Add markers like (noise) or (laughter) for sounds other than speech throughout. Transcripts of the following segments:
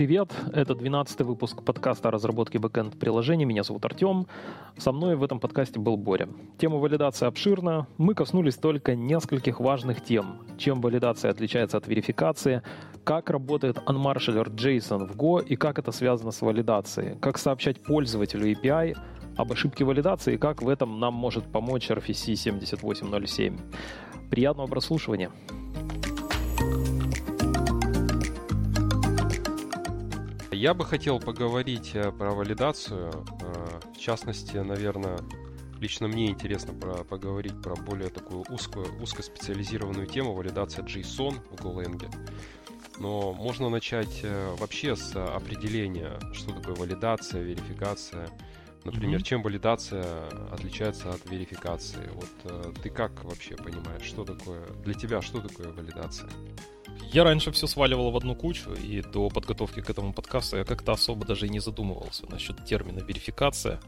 привет! Это 12 выпуск подкаста о разработке бэкэнд приложений. Меня зовут Артем. Со мной в этом подкасте был Боря. Тема валидации обширна. Мы коснулись только нескольких важных тем. Чем валидация отличается от верификации, как работает unmarshaller JSON в Go и как это связано с валидацией, как сообщать пользователю API, об ошибке валидации и как в этом нам может помочь RFC 7807. Приятного прослушивания! Я бы хотел поговорить э, про валидацию. Э, в частности, наверное, лично мне интересно про, поговорить про более такую узкую, узкоспециализированную тему валидация JSON в Golang. Но можно начать э, вообще с определения, что такое валидация, верификация. Например, mm-hmm. чем валидация отличается от верификации? Вот ты как вообще понимаешь, что такое для тебя, что такое валидация? Я раньше все сваливал в одну кучу, и до подготовки к этому подкасту я как-то особо даже и не задумывался насчет термина верификация.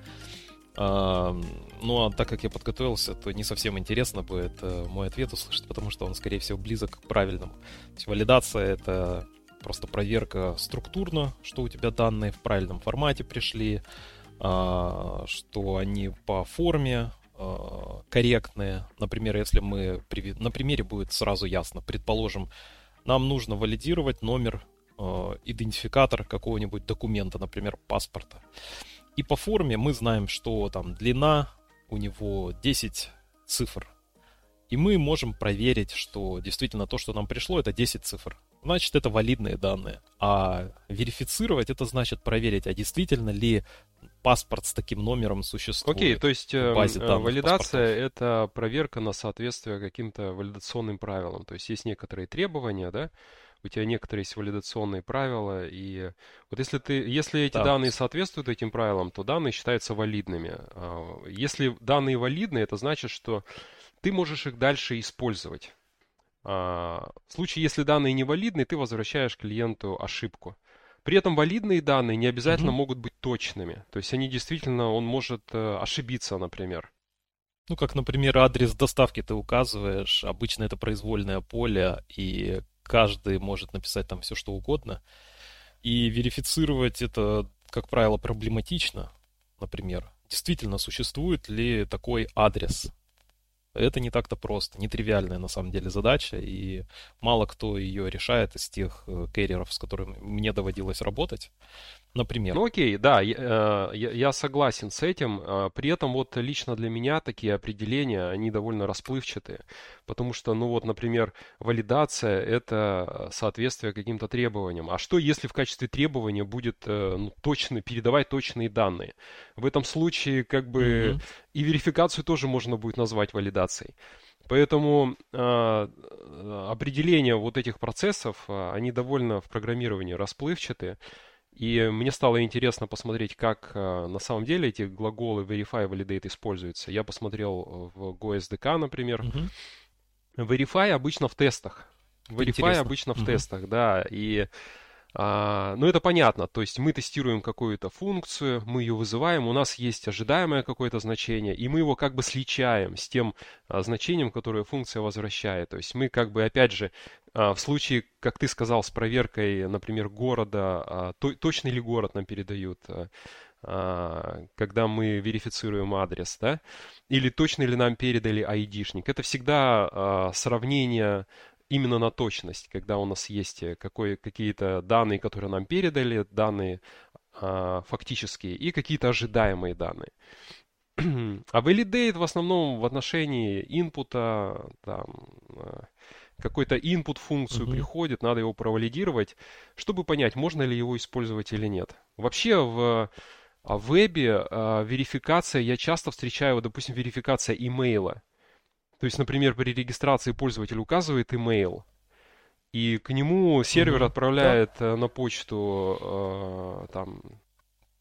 А, ну а так как я подготовился, то не совсем интересно будет э, мой ответ услышать, потому что он, скорее всего, близок к правильному. То есть валидация — это просто проверка структурно, что у тебя данные в правильном формате пришли, а, что они по форме а, корректные. Например, если мы... На примере будет сразу ясно. Предположим, нам нужно валидировать номер, э, идентификатор какого-нибудь документа, например, паспорта. И по форме мы знаем, что там длина у него 10 цифр. И мы можем проверить, что действительно то, что нам пришло, это 10 цифр. Значит, это валидные данные. А верифицировать это значит проверить, а действительно ли паспорт с таким номером существует. Окей, то есть э, валидация — это проверка на соответствие каким-то валидационным правилам. То есть есть некоторые требования, да, у тебя некоторые есть валидационные правила, и вот если ты, если эти да. данные соответствуют этим правилам, то данные считаются валидными. А, если данные валидны, это значит, что ты можешь их дальше использовать. А, в случае, если данные невалидны, ты возвращаешь клиенту ошибку. При этом валидные данные не обязательно угу. могут быть точными. То есть они действительно, он может э, ошибиться, например. Ну, как, например, адрес доставки ты указываешь. Обычно это произвольное поле, и каждый может написать там все, что угодно. И верифицировать это, как правило, проблематично. Например, действительно существует ли такой адрес это не так-то просто, нетривиальная на самом деле задача, и мало кто ее решает из тех э, керриеров, с которыми мне доводилось работать например. Ну окей, да, я, э, я согласен с этим. Э, при этом вот лично для меня такие определения, они довольно расплывчатые. Потому что, ну вот, например, валидация – это соответствие каким-то требованиям. А что, если в качестве требования будет э, ну, точно, передавать точные данные? В этом случае как бы mm-hmm. и верификацию тоже можно будет назвать валидацией. Поэтому э, определения вот этих процессов, они довольно в программировании расплывчатые. И мне стало интересно посмотреть, как э, на самом деле эти глаголы verify, validate используются. Я посмотрел в GoSDK, например. Mm-hmm. Verify обычно в тестах. Verify интересно. обычно в mm-hmm. тестах, да. И а, ну, это понятно. То есть мы тестируем какую-то функцию, мы ее вызываем, у нас есть ожидаемое какое-то значение, и мы его как бы сличаем с тем а, значением, которое функция возвращает. То есть мы как бы, опять же, в случае, как ты сказал, с проверкой, например, города, а, то, точный ли город нам передают, а, а когда мы верифицируем адрес, да, или точно ли нам передали айдишник. Это всегда а, сравнение именно на точность, когда у нас есть э, какие-то данные, которые нам передали, данные а, фактические и какие-то ожидаемые данные. (clears throat) А validate в основном в отношении инпута, там, а, какой-то input функцию uh-huh. приходит, надо его провалидировать, чтобы понять, можно ли его использовать или нет. Вообще в а, в вебе а, верификация, я часто встречаю, допустим, верификация имейла. То есть, например, при регистрации пользователь указывает email, и к нему сервер угу. отправляет да. Э, на почту э, там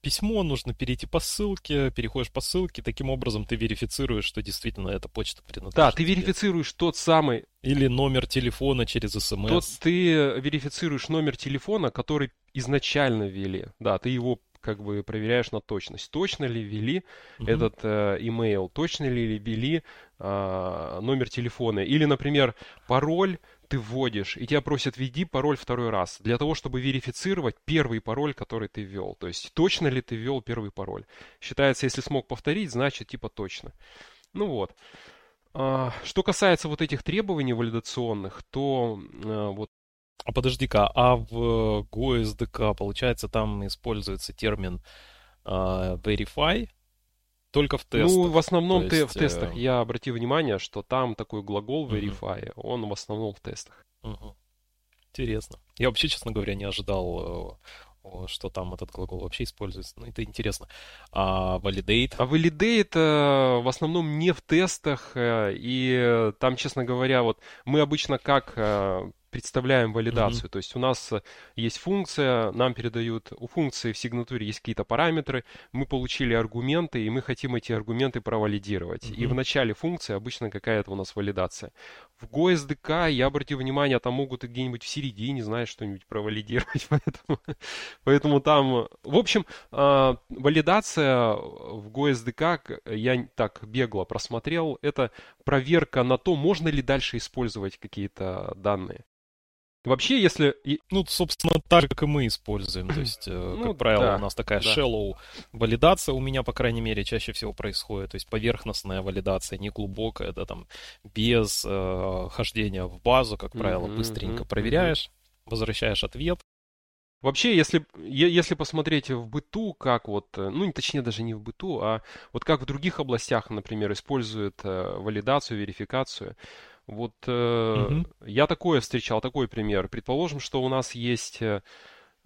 письмо, нужно перейти по ссылке, переходишь по ссылке, таким образом ты верифицируешь, что действительно эта почта принадлежит. Да, ты верифицируешь тот самый... Или номер телефона через смс. Тот ты верифицируешь номер телефона, который изначально ввели. Да, ты его как бы проверяешь на точность. Точно ли ввели угу. этот э, email, точно ли ввели э, номер телефона. Или, например, пароль ты вводишь, и тебя просят введи пароль второй раз, для того, чтобы верифицировать первый пароль, который ты ввел. То есть точно ли ты ввел первый пароль. Считается, если смог повторить, значит типа точно. Ну вот. А, что касается вот этих требований валидационных, то а, вот а подожди-ка, а в GoSDK, получается, там используется термин uh, verify, только в тестах. Ну, в основном есть, в тестах. Э... Я обратил внимание, что там такой глагол verify, uh-huh. он в основном в тестах. Uh-huh. Интересно. Я вообще, честно говоря, не ожидал, э, что там этот глагол вообще используется. Ну, это интересно. А validate? А validate э, в основном не в тестах. И там, честно говоря, вот мы обычно как представляем валидацию. Mm-hmm. То есть у нас э, есть функция, нам передают, у функции в сигнатуре есть какие-то параметры, мы получили аргументы, и мы хотим эти аргументы провалидировать. Mm-hmm. И в начале функции обычно какая-то у нас валидация. В GoSDK, я обратил внимание, там могут где-нибудь в середине, знаешь, что-нибудь провалидировать. (laughs) Поэтому, поэтому там... В общем, э, валидация в GoSDK, я так бегло просмотрел, это проверка на то, можно ли дальше использовать какие-то данные. Вообще, если... Ну, собственно, так же, как и мы используем. То есть, э, ну, как правило, да, у нас такая да. shallow валидация у меня, по крайней мере, чаще всего происходит. То есть поверхностная валидация, не глубокая, это там без э, хождения в базу, как правило, mm-hmm, быстренько mm-hmm, проверяешь, возвращаешь ответ. Вообще, если, если посмотреть в быту, как вот, э, ну, точнее даже не в быту, а вот как в других областях, например, используют э, валидацию, верификацию, вот э, угу. я такое встречал, такой пример. Предположим, что у нас есть э,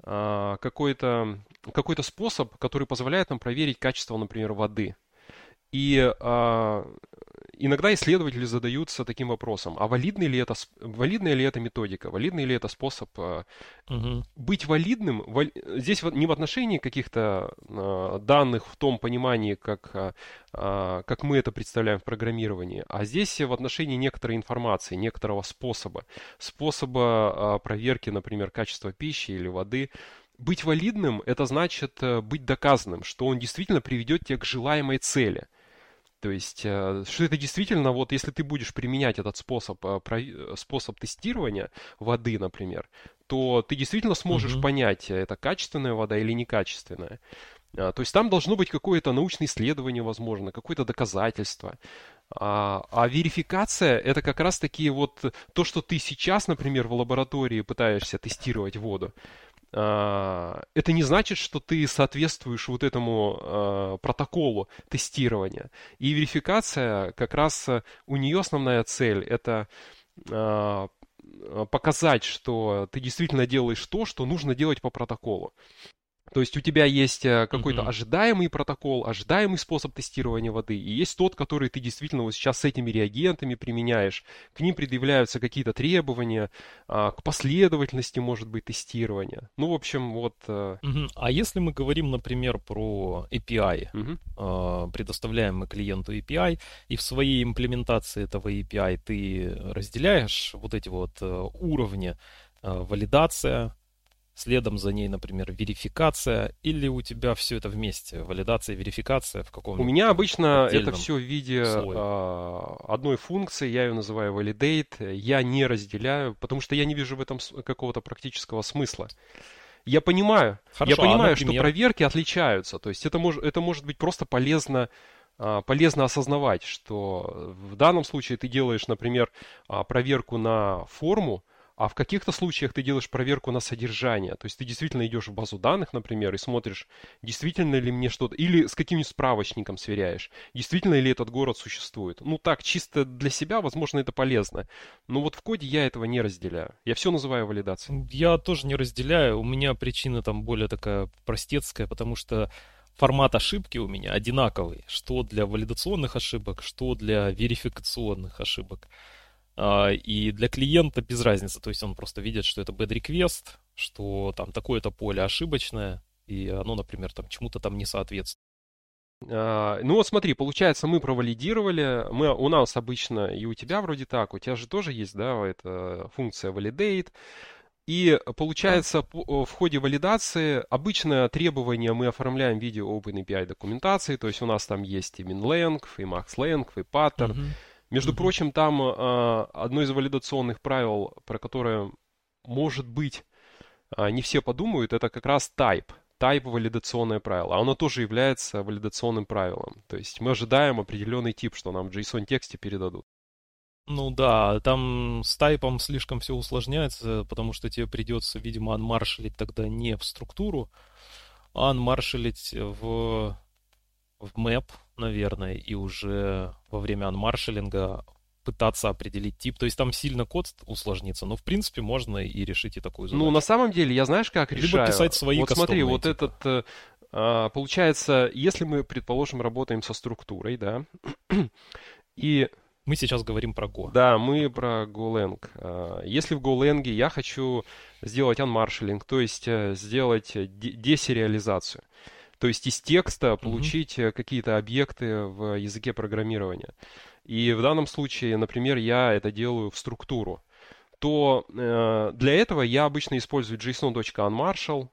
а, какой-то какой способ, который позволяет нам проверить качество, например, воды. И э, иногда исследователи задаются таким вопросом, а валидный ли это, валидная ли это методика, валидный ли это способ угу. быть валидным, вали, здесь не в отношении каких-то э, данных в том понимании, как, э, как мы это представляем в программировании, а здесь в отношении некоторой информации, некоторого способа, способа э, проверки, например, качества пищи или воды, быть валидным – это значит быть доказанным, что он действительно приведет тебя к желаемой цели. То есть, э, что это действительно, вот если ты будешь применять этот способ, э, э, способ тестирования воды, например, то ты действительно сможешь mm-hmm. понять, это качественная вода или некачественная. А, то есть там должно быть какое-то научное исследование, возможно, какое-то доказательство. А, а верификация это как раз таки вот то, что ты сейчас, например, в лаборатории пытаешься тестировать воду. А, это не значит, что ты соответствуешь вот этому а, протоколу тестирования. И верификация, как раз э, у нее основная цель это а, показать, что ты действительно делаешь то, что нужно делать по протоколу. То есть у тебя есть э, какой-то mm-hmm. ожидаемый протокол, ожидаемый способ тестирования воды, и есть тот, который ты действительно вот сейчас с этими реагентами применяешь. К ним предъявляются какие-то требования, а, к последовательности, может быть, тестирования. Ну, в общем, вот... Mm-hmm. А если мы говорим, например, про API, mm-hmm. предоставляем мы клиенту API, и в своей имплементации этого API ты разделяешь вот эти вот э, уровни валидация, следом за ней, например, верификация, или у тебя все это вместе, валидация, верификация в каком-то У меня обычно это все в виде э, одной функции, я ее называю validate, я не разделяю, потому что я не вижу в этом какого-то практического смысла. Я понимаю, Хорошо, я понимаю, а, что проверки отличаются, то есть это, мож, это может быть просто полезно а, полезно осознавать, что в данном случае ты делаешь, например, а, проверку на форму, а в каких-то случаях ты делаешь проверку на содержание. То есть ты действительно идешь в базу данных, например, и смотришь, действительно ли мне что-то... Или с каким-нибудь справочником сверяешь, действительно ли этот город существует. Ну так, чисто для себя, возможно, это полезно. Но вот в коде я этого не разделяю. Я все называю валидацией. Я тоже не разделяю. У меня причина там более такая простецкая, потому что формат ошибки у меня одинаковый. Что для валидационных ошибок, что для верификационных ошибок. А, и для клиента без разницы, то есть он просто видит, что это bad request, что там такое-то поле ошибочное, и оно, например, там чему-то там не соответствует. А, ну вот смотри, получается, мы провалидировали, мы, у нас обычно, и у тебя вроде так, у тебя же тоже есть, да, эта функция validate, и получается, в ходе валидации обычное требование мы оформляем в виде OpenAPI документации, то есть у нас там есть и minlength, и maxlength, и pattern, uh-huh Между mm-hmm. прочим, там э, одно из валидационных правил, про которое, может быть, э, не все подумают, это как раз type. Type валидационное правило. А оно тоже является валидационным правилом. То есть мы ожидаем определенный тип, что нам в JSON-тексте передадут. Ну да, там с тайпом слишком все усложняется, потому что тебе придется, видимо, анмаршалить тогда не в структуру, а анмаршалить в, в map, наверное, и уже во время анмаршалинга пытаться определить тип. То есть там сильно код усложнится, но в принципе можно и решить и такую задачу. Ну, на самом деле, я знаешь, как Либо решаю? писать свои Вот смотри, вот типы. этот... Э, а, получается, если мы, предположим, работаем со структурой, да, (clears throat) и мы сейчас говорим про Go. Да, мы про GoLang. А, если в GoLang я хочу сделать unmarshalling, то есть э, сделать десериализацию, то есть из текста получить mm-hmm. какие-то объекты в языке программирования. И в данном случае, например, я это делаю в структуру, то э, для этого я обычно использую json.unmarshal,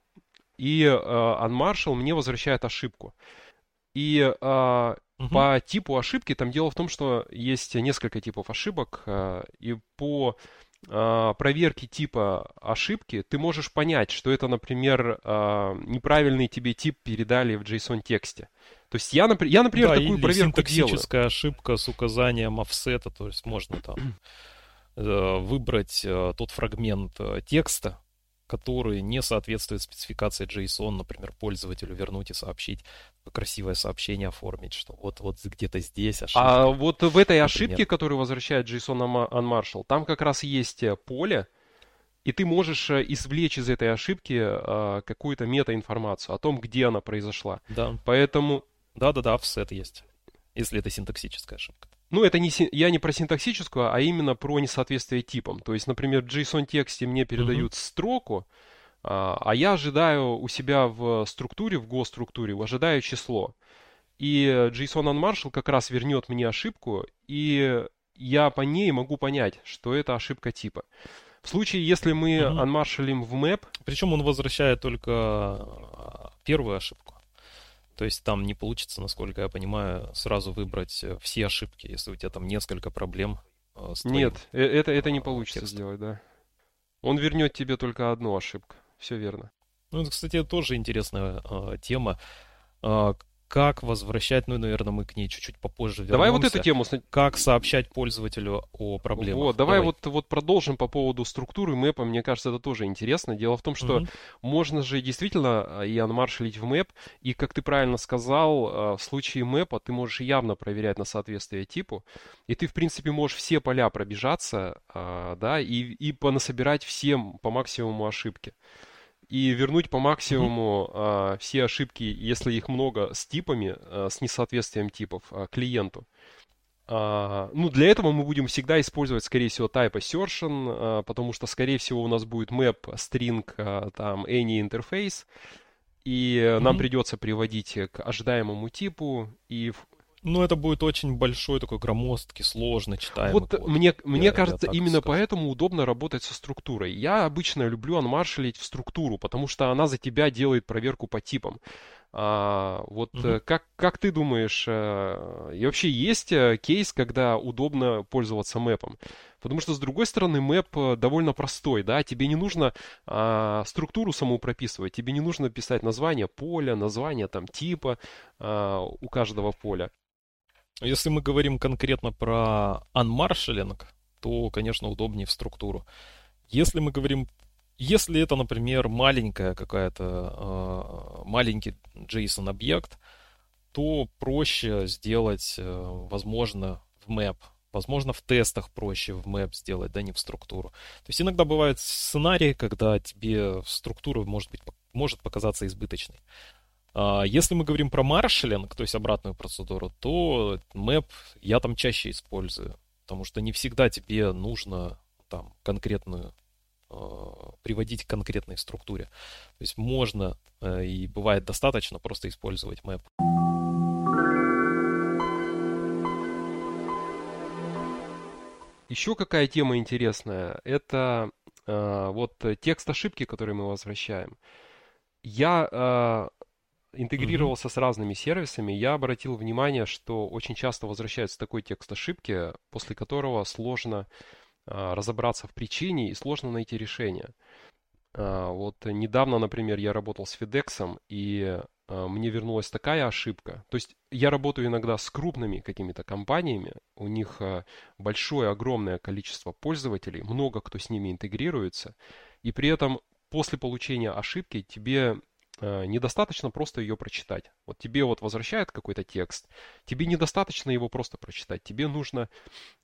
и э, unmarshal мне возвращает ошибку. И э, Угу. По типу ошибки там дело в том, что есть несколько типов ошибок, э, и по э, проверке типа ошибки ты можешь понять, что это, например, э, неправильный тебе тип передали в JSON-тексте. То есть я, например, я, например да, такую проверку синтаксическая делаю. ошибка с указанием офсета, то есть можно там выбрать тот фрагмент текста, который не соответствует спецификации JSON, например, пользователю вернуть и сообщить, красивое сообщение оформить, что вот, вот где-то здесь ошибка. А вот в этой например. ошибке, которую возвращает JSON Unmarshal, там как раз есть э, поле, и ты можешь э, извлечь из этой ошибки а, какую-то метаинформацию о том, где она произошла. Да. Поэтому... Да-да-да, offset есть, если это синтаксическая ошибка. Ну, это не, я не про синтаксическую, а именно про несоответствие типам. То есть, например, в JSON-тексте мне передают uh-huh. строку, а, а я ожидаю у себя в структуре, в Go-структуре, ожидаю число. И JSON Unmarshal как раз вернет мне ошибку, и я по ней могу понять, что это ошибка типа. В случае, если мы uh-huh. unmarshалим в map... Причем он возвращает только а, первую ошибку. То есть там не получится, насколько я понимаю, сразу выбрать э, все ошибки, если у тебя там несколько проблем э, с твоим, Нет, э, это, это не получится текстом. сделать, да. Он вернет тебе только одну ошибку. Все верно. Ну, это, кстати, тоже интересная э, тема. Э, как возвращать, ну, наверное, мы к ней чуть-чуть попозже вернемся. Давай вот эту тему. Как сообщать пользователю о проблемах. Вот, давай, давай. Вот, вот продолжим по поводу структуры мэпа. Мне кажется, это тоже интересно. Дело в том, что угу. можно же действительно а, и анмаршалить в мэп, и, как ты правильно сказал, а, в случае мэпа ты можешь явно проверять на соответствие типу, и ты, в принципе, можешь все поля пробежаться, а, да, и, и понасобирать всем по максимуму ошибки и вернуть по максимуму mm-hmm. все ошибки, если их много, с типами, а, с несоответствием типов а, клиенту. А, ну, для этого мы будем всегда использовать, скорее всего, type assertion, а, потому что, скорее всего, у нас будет map, string, а, там, any interface, и mm-hmm. нам придется приводить к ожидаемому типу, и ну, это будет очень большой, такой громоздкий, сложно читаемый Вот код. мне, мне я, кажется, я именно скажу. поэтому удобно работать со структурой. Я обычно люблю анмаршалить в структуру, потому что она за тебя делает проверку по типам. А, вот угу. как, как ты думаешь, а, и вообще есть э, кейс, когда удобно пользоваться мэпом? Потому что, с другой стороны, мэп довольно простой, да, тебе не нужно а, структуру саму прописывать, тебе не нужно писать название поля, название там типа а, у каждого поля. Если мы говорим конкретно про unmarshalling, то, конечно, удобнее в структуру. Если мы говорим, если это, например, маленькая какая-то, э, маленький JSON-объект, то проще сделать, э, возможно, в map. Возможно, в тестах проще в map сделать, да, не в структуру. То есть иногда бывают сценарии, когда тебе структура может, быть, может показаться избыточной. А, если мы говорим про маршалинг, то есть обратную процедуру, то map я там чаще использую, потому что не всегда тебе нужно там конкретную а, приводить к конкретной структуре. То есть можно э, и бывает достаточно просто использовать map. Еще какая тема интересная, это э, вот текст ошибки, который мы возвращаем. Я интегрировался mm-hmm. с разными сервисами, я обратил внимание, что очень часто возвращается такой текст ошибки, после которого сложно а, разобраться в причине и сложно найти решение. А, вот недавно, например, я работал с FedEx, и а, мне вернулась такая ошибка. То есть я работаю иногда с крупными какими-то компаниями, у них а, большое, огромное количество пользователей, много кто с ними интегрируется, и при этом после получения ошибки тебе недостаточно просто ее прочитать. Вот тебе вот возвращают какой-то текст, тебе недостаточно его просто прочитать, тебе нужно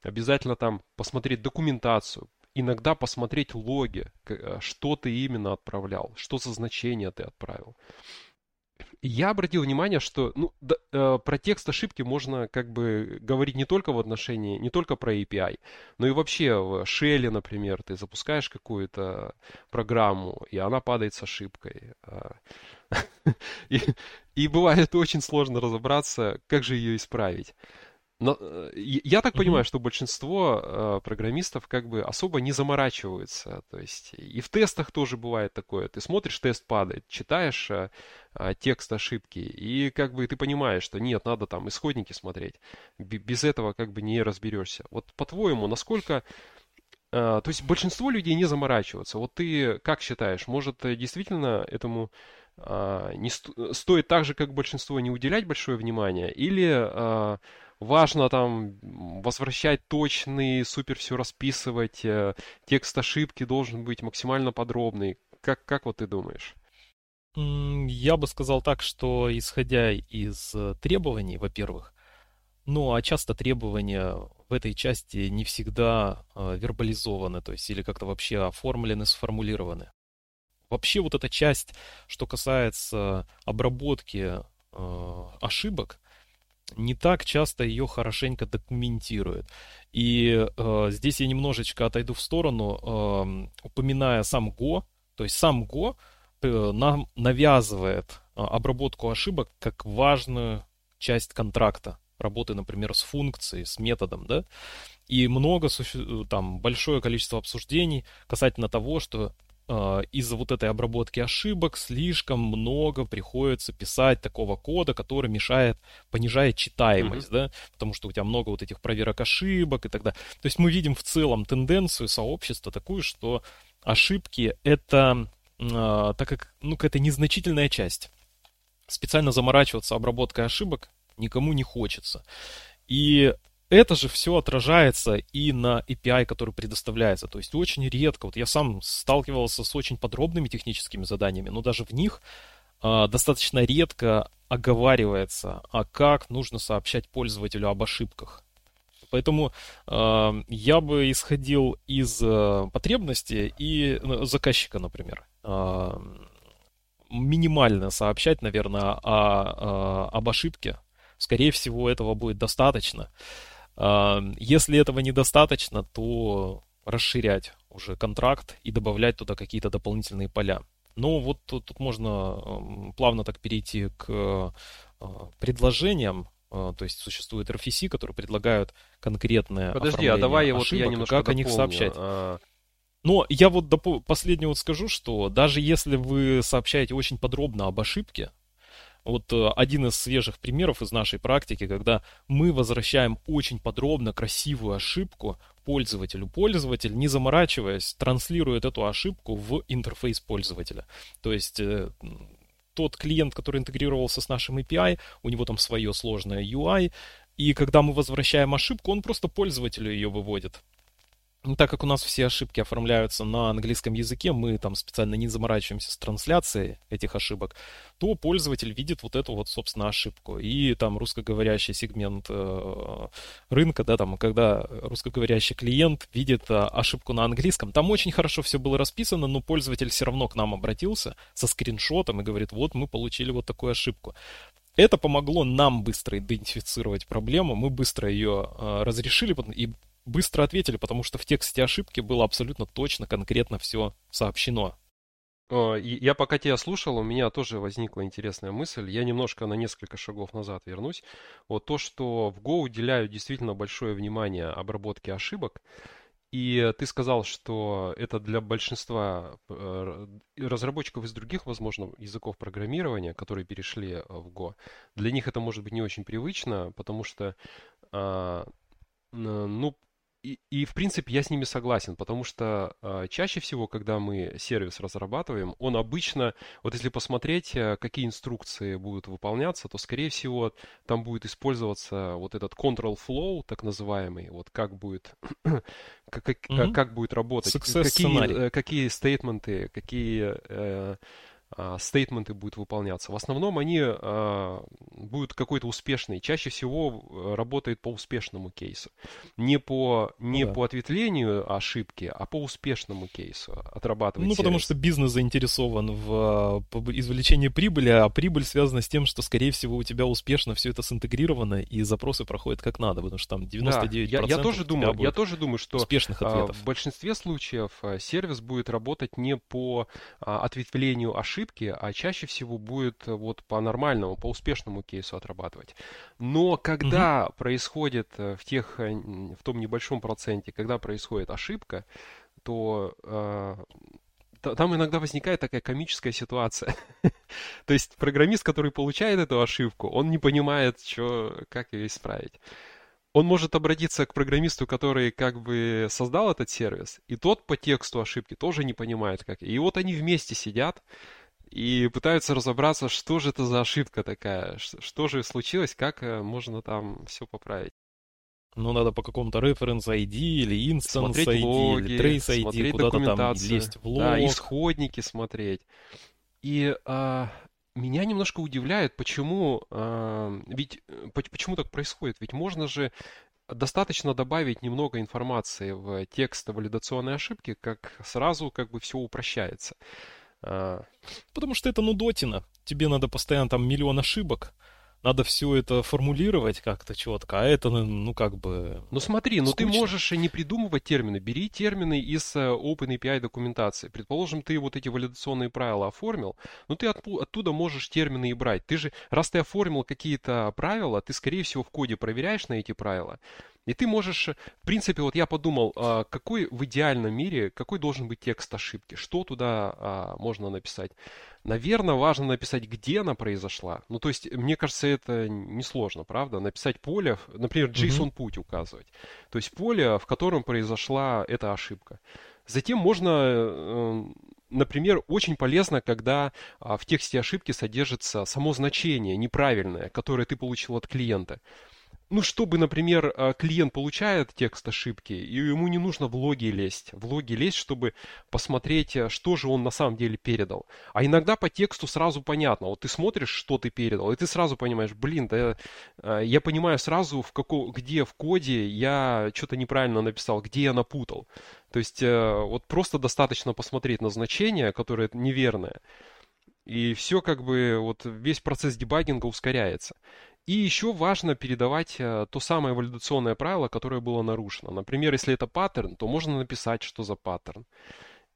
обязательно там посмотреть документацию, иногда посмотреть логи, что ты именно отправлял, что за значение ты отправил я обратил внимание, что ну, да, э, про текст ошибки можно как бы говорить не только в отношении, не только про API, но и вообще в Shell, например, ты запускаешь какую-то программу, и она падает с ошибкой. А, (laughs) и, и бывает очень сложно разобраться, как же ее исправить. Но э, я так понимаю, что большинство э, программистов как бы особо не заморачиваются. То есть и в тестах тоже бывает такое. Ты смотришь, тест падает, читаешь э, текст ошибки, и как бы ты понимаешь, что нет, надо там исходники смотреть. Без этого как бы не разберешься. Вот по-твоему, насколько... То есть большинство людей не заморачиваются. Вот ты как считаешь, может действительно этому не сто... стоит так же, как большинство, не уделять большое внимание? Или важно там возвращать точный, супер все расписывать, э, текст ошибки должен быть максимально подробный. Как, как вот ты думаешь? Я бы сказал так, что исходя из э, требований, во-первых, ну а часто требования в этой части не всегда э, вербализованы, то есть или как-то вообще оформлены, сформулированы. Вообще вот эта часть, что касается обработки э, ошибок, не так часто ее хорошенько документирует. И э, здесь я немножечко отойду в сторону, э, упоминая сам Go. То есть сам Go э, нам навязывает э, обработку ошибок как важную часть контракта работы, например, с функцией, с методом, да, и много, там, большое количество обсуждений касательно того, что из-за вот этой обработки ошибок слишком много приходится писать такого кода, который мешает, понижает читаемость, mm-hmm. да, потому что у тебя много вот этих проверок ошибок и так далее. То есть мы видим в целом тенденцию сообщества такую, что ошибки это, э, так как, ну, какая-то незначительная часть. Специально заморачиваться обработкой ошибок никому не хочется. И это же все отражается и на API, который предоставляется. То есть очень редко, вот я сам сталкивался с очень подробными техническими заданиями, но даже в них э, достаточно редко оговаривается, а как нужно сообщать пользователю об ошибках. Поэтому э, я бы исходил из э, потребности и ну, заказчика, например. Э, минимально сообщать, наверное, о, о, об ошибке. Скорее всего, этого будет достаточно. Если этого недостаточно, то расширять уже контракт и добавлять туда какие-то дополнительные поля. Но вот тут, тут можно плавно так перейти к а, предложениям, а, то есть существует RFC, которые предлагают конкретное Подожди, а давай ошибок, вот я немножко как дополню. о них сообщать. А... Но я вот последнее вот скажу, что даже если вы сообщаете очень подробно об ошибке, вот э, один из свежих примеров из нашей практики, когда мы возвращаем очень подробно красивую ошибку пользователю. Пользователь, не заморачиваясь, транслирует эту ошибку в интерфейс пользователя. То есть э, тот клиент, который интегрировался с нашим API, у него там свое сложное UI, и когда мы возвращаем ошибку, он просто пользователю ее выводит. Ну, так как у нас все ошибки оформляются на английском языке, мы там специально не заморачиваемся с трансляцией этих ошибок, то пользователь видит вот эту вот, собственно, ошибку. И там русскоговорящий сегмент э, рынка, да, там, когда русскоговорящий клиент видит э, ошибку на английском, там очень хорошо все было расписано, но пользователь все равно к нам обратился со скриншотом и говорит, вот мы получили вот такую ошибку. Это помогло нам быстро идентифицировать проблему, мы быстро ее э, разрешили, и быстро ответили, потому что в тексте ошибки было абсолютно точно, конкретно все сообщено. Я пока тебя слушал, у меня тоже возникла интересная мысль. Я немножко на несколько шагов назад вернусь. Вот то, что в Go уделяют действительно большое внимание обработке ошибок, И ты сказал, что это для большинства э, разработчиков из других, возможно, языков программирования, которые перешли в Go, для них это может быть не очень привычно, потому что, а, ну, и, и, в принципе, я с ними согласен, потому что э, чаще всего, когда мы сервис разрабатываем, он обычно, вот если посмотреть, э, какие инструкции будут выполняться, то, скорее всего, там будет использоваться вот этот control flow, так называемый, вот как будет, (clears throat) как, как, mm-hmm. как будет работать, какие, э, какие стейтменты, какие... Э, стейтменты будут выполняться. В основном они а, будут какой-то успешный. Чаще всего работает по успешному кейсу. Не по, не да. по ответвлению ошибки, а по успешному кейсу отрабатывать Ну, сервис. потому что бизнес заинтересован в извлечении прибыли, а прибыль связана с тем, что, скорее всего, у тебя успешно все это синтегрировано, и запросы проходят как надо, потому что там 99% да, я, я тоже думаю, я тоже думаю, что успешных ответов. в большинстве случаев сервис будет работать не по ответвлению ошибки, ошибки, а чаще всего будет э, вот по нормальному, по успешному кейсу отрабатывать. Но когда угу. происходит э, в тех, э, в том небольшом проценте, когда происходит ошибка, то там иногда возникает такая комическая ситуация. (laughs) То есть программист, который получает эту ошибку, он не понимает, что, как ее исправить. Он может обратиться к программисту, который как бы создал этот сервис, и тот по тексту ошибки тоже не понимает, как. И вот они вместе сидят, и пытаются разобраться, что же это за ошибка такая, что же случилось, как э, можно там все поправить. Ну, надо по какому-то reference ID или смотреть ID логи, или trace ID, куда-то там лезть в лог. Да, исходники смотреть. И а, меня немножко удивляет, почему, а, ведь э, почему так происходит? Ведь можно же достаточно добавить немного информации в текст валидационной ошибки, как сразу как бы все упрощается. А, потому что это нудотина. Тебе надо постоянно там миллион ошибок. Надо все это формулировать как-то четко, а это, ну, ну как бы... Ну смотри, ну ты можешь не придумывать термины. Бери термины из э, OpenAPI документации. Предположим, ты вот эти валидационные правила оформил, ну ты оттуда можешь термины и брать. Ты же, раз ты оформил какие-то правила, ты, скорее всего, в коде проверяешь на эти правила. И ты можешь, в принципе, вот я подумал, а, какой в идеальном мире, какой должен быть текст ошибки, что туда а, можно написать. Наверное, важно написать, где она произошла. Ну, то есть, мне кажется, это несложно, правда? Написать поле, например, JSON-путь указывать. То есть поле, в котором произошла эта ошибка. Затем можно, э, например, очень полезно, когда а, в тексте ошибки содержится само значение неправильное, которое ты получил от клиента ну, чтобы, например, а, клиент получает текст ошибки, и ему не нужно в логи лезть. В логи лезть, чтобы посмотреть, а, что же он на самом деле передал. А иногда по тексту сразу понятно. Вот ты смотришь, что ты передал, и ты сразу понимаешь, блин, да а, я понимаю сразу, в како, где в коде я что-то неправильно написал, где я напутал. То есть вот просто достаточно посмотреть на значение, которое неверное. И все как бы, вот весь процесс дебагинга ускоряется. И еще важно передавать э, то самое валидационное правило, которое было нарушено. Например, если это паттерн, то можно написать, что за паттерн.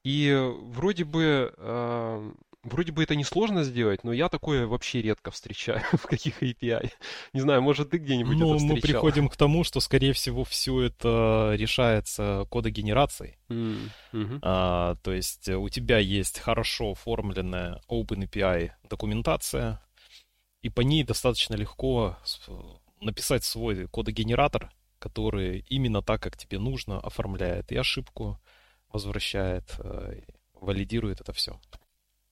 И вроде бы, э, вроде бы это несложно сделать, но я такое вообще редко встречаю (laughs) в каких API. Не знаю, может ты где-нибудь ну, это встречал? мы приходим к тому, что, скорее всего, все это решается кодогенерацией. Mm -hmm. а, то есть у тебя есть хорошо оформленная OpenAPI документация, и по ней достаточно легко написать свой кодогенератор, который именно так, как тебе нужно, оформляет и ошибку, возвращает, э, валидирует это все.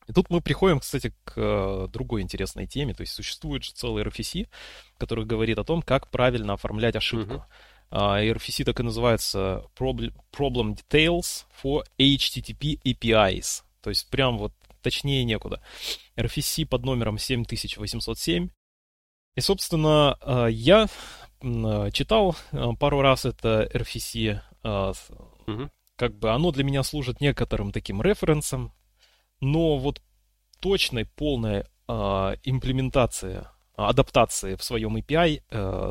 И тут мы приходим, кстати, к э, другой интересной теме. То есть существует же целый RFC, который говорит о том, как правильно оформлять ошибку. Uh-huh. RFC так и называется Problem Details for HTTP APIs. То есть прям вот точнее некуда. RFC под номером 7807. И, собственно, э, я читал э, пару раз это RFC. Угу. Как бы оно для меня служит некоторым таким референсом, но вот точной, полной имплементации, адаптации в своем API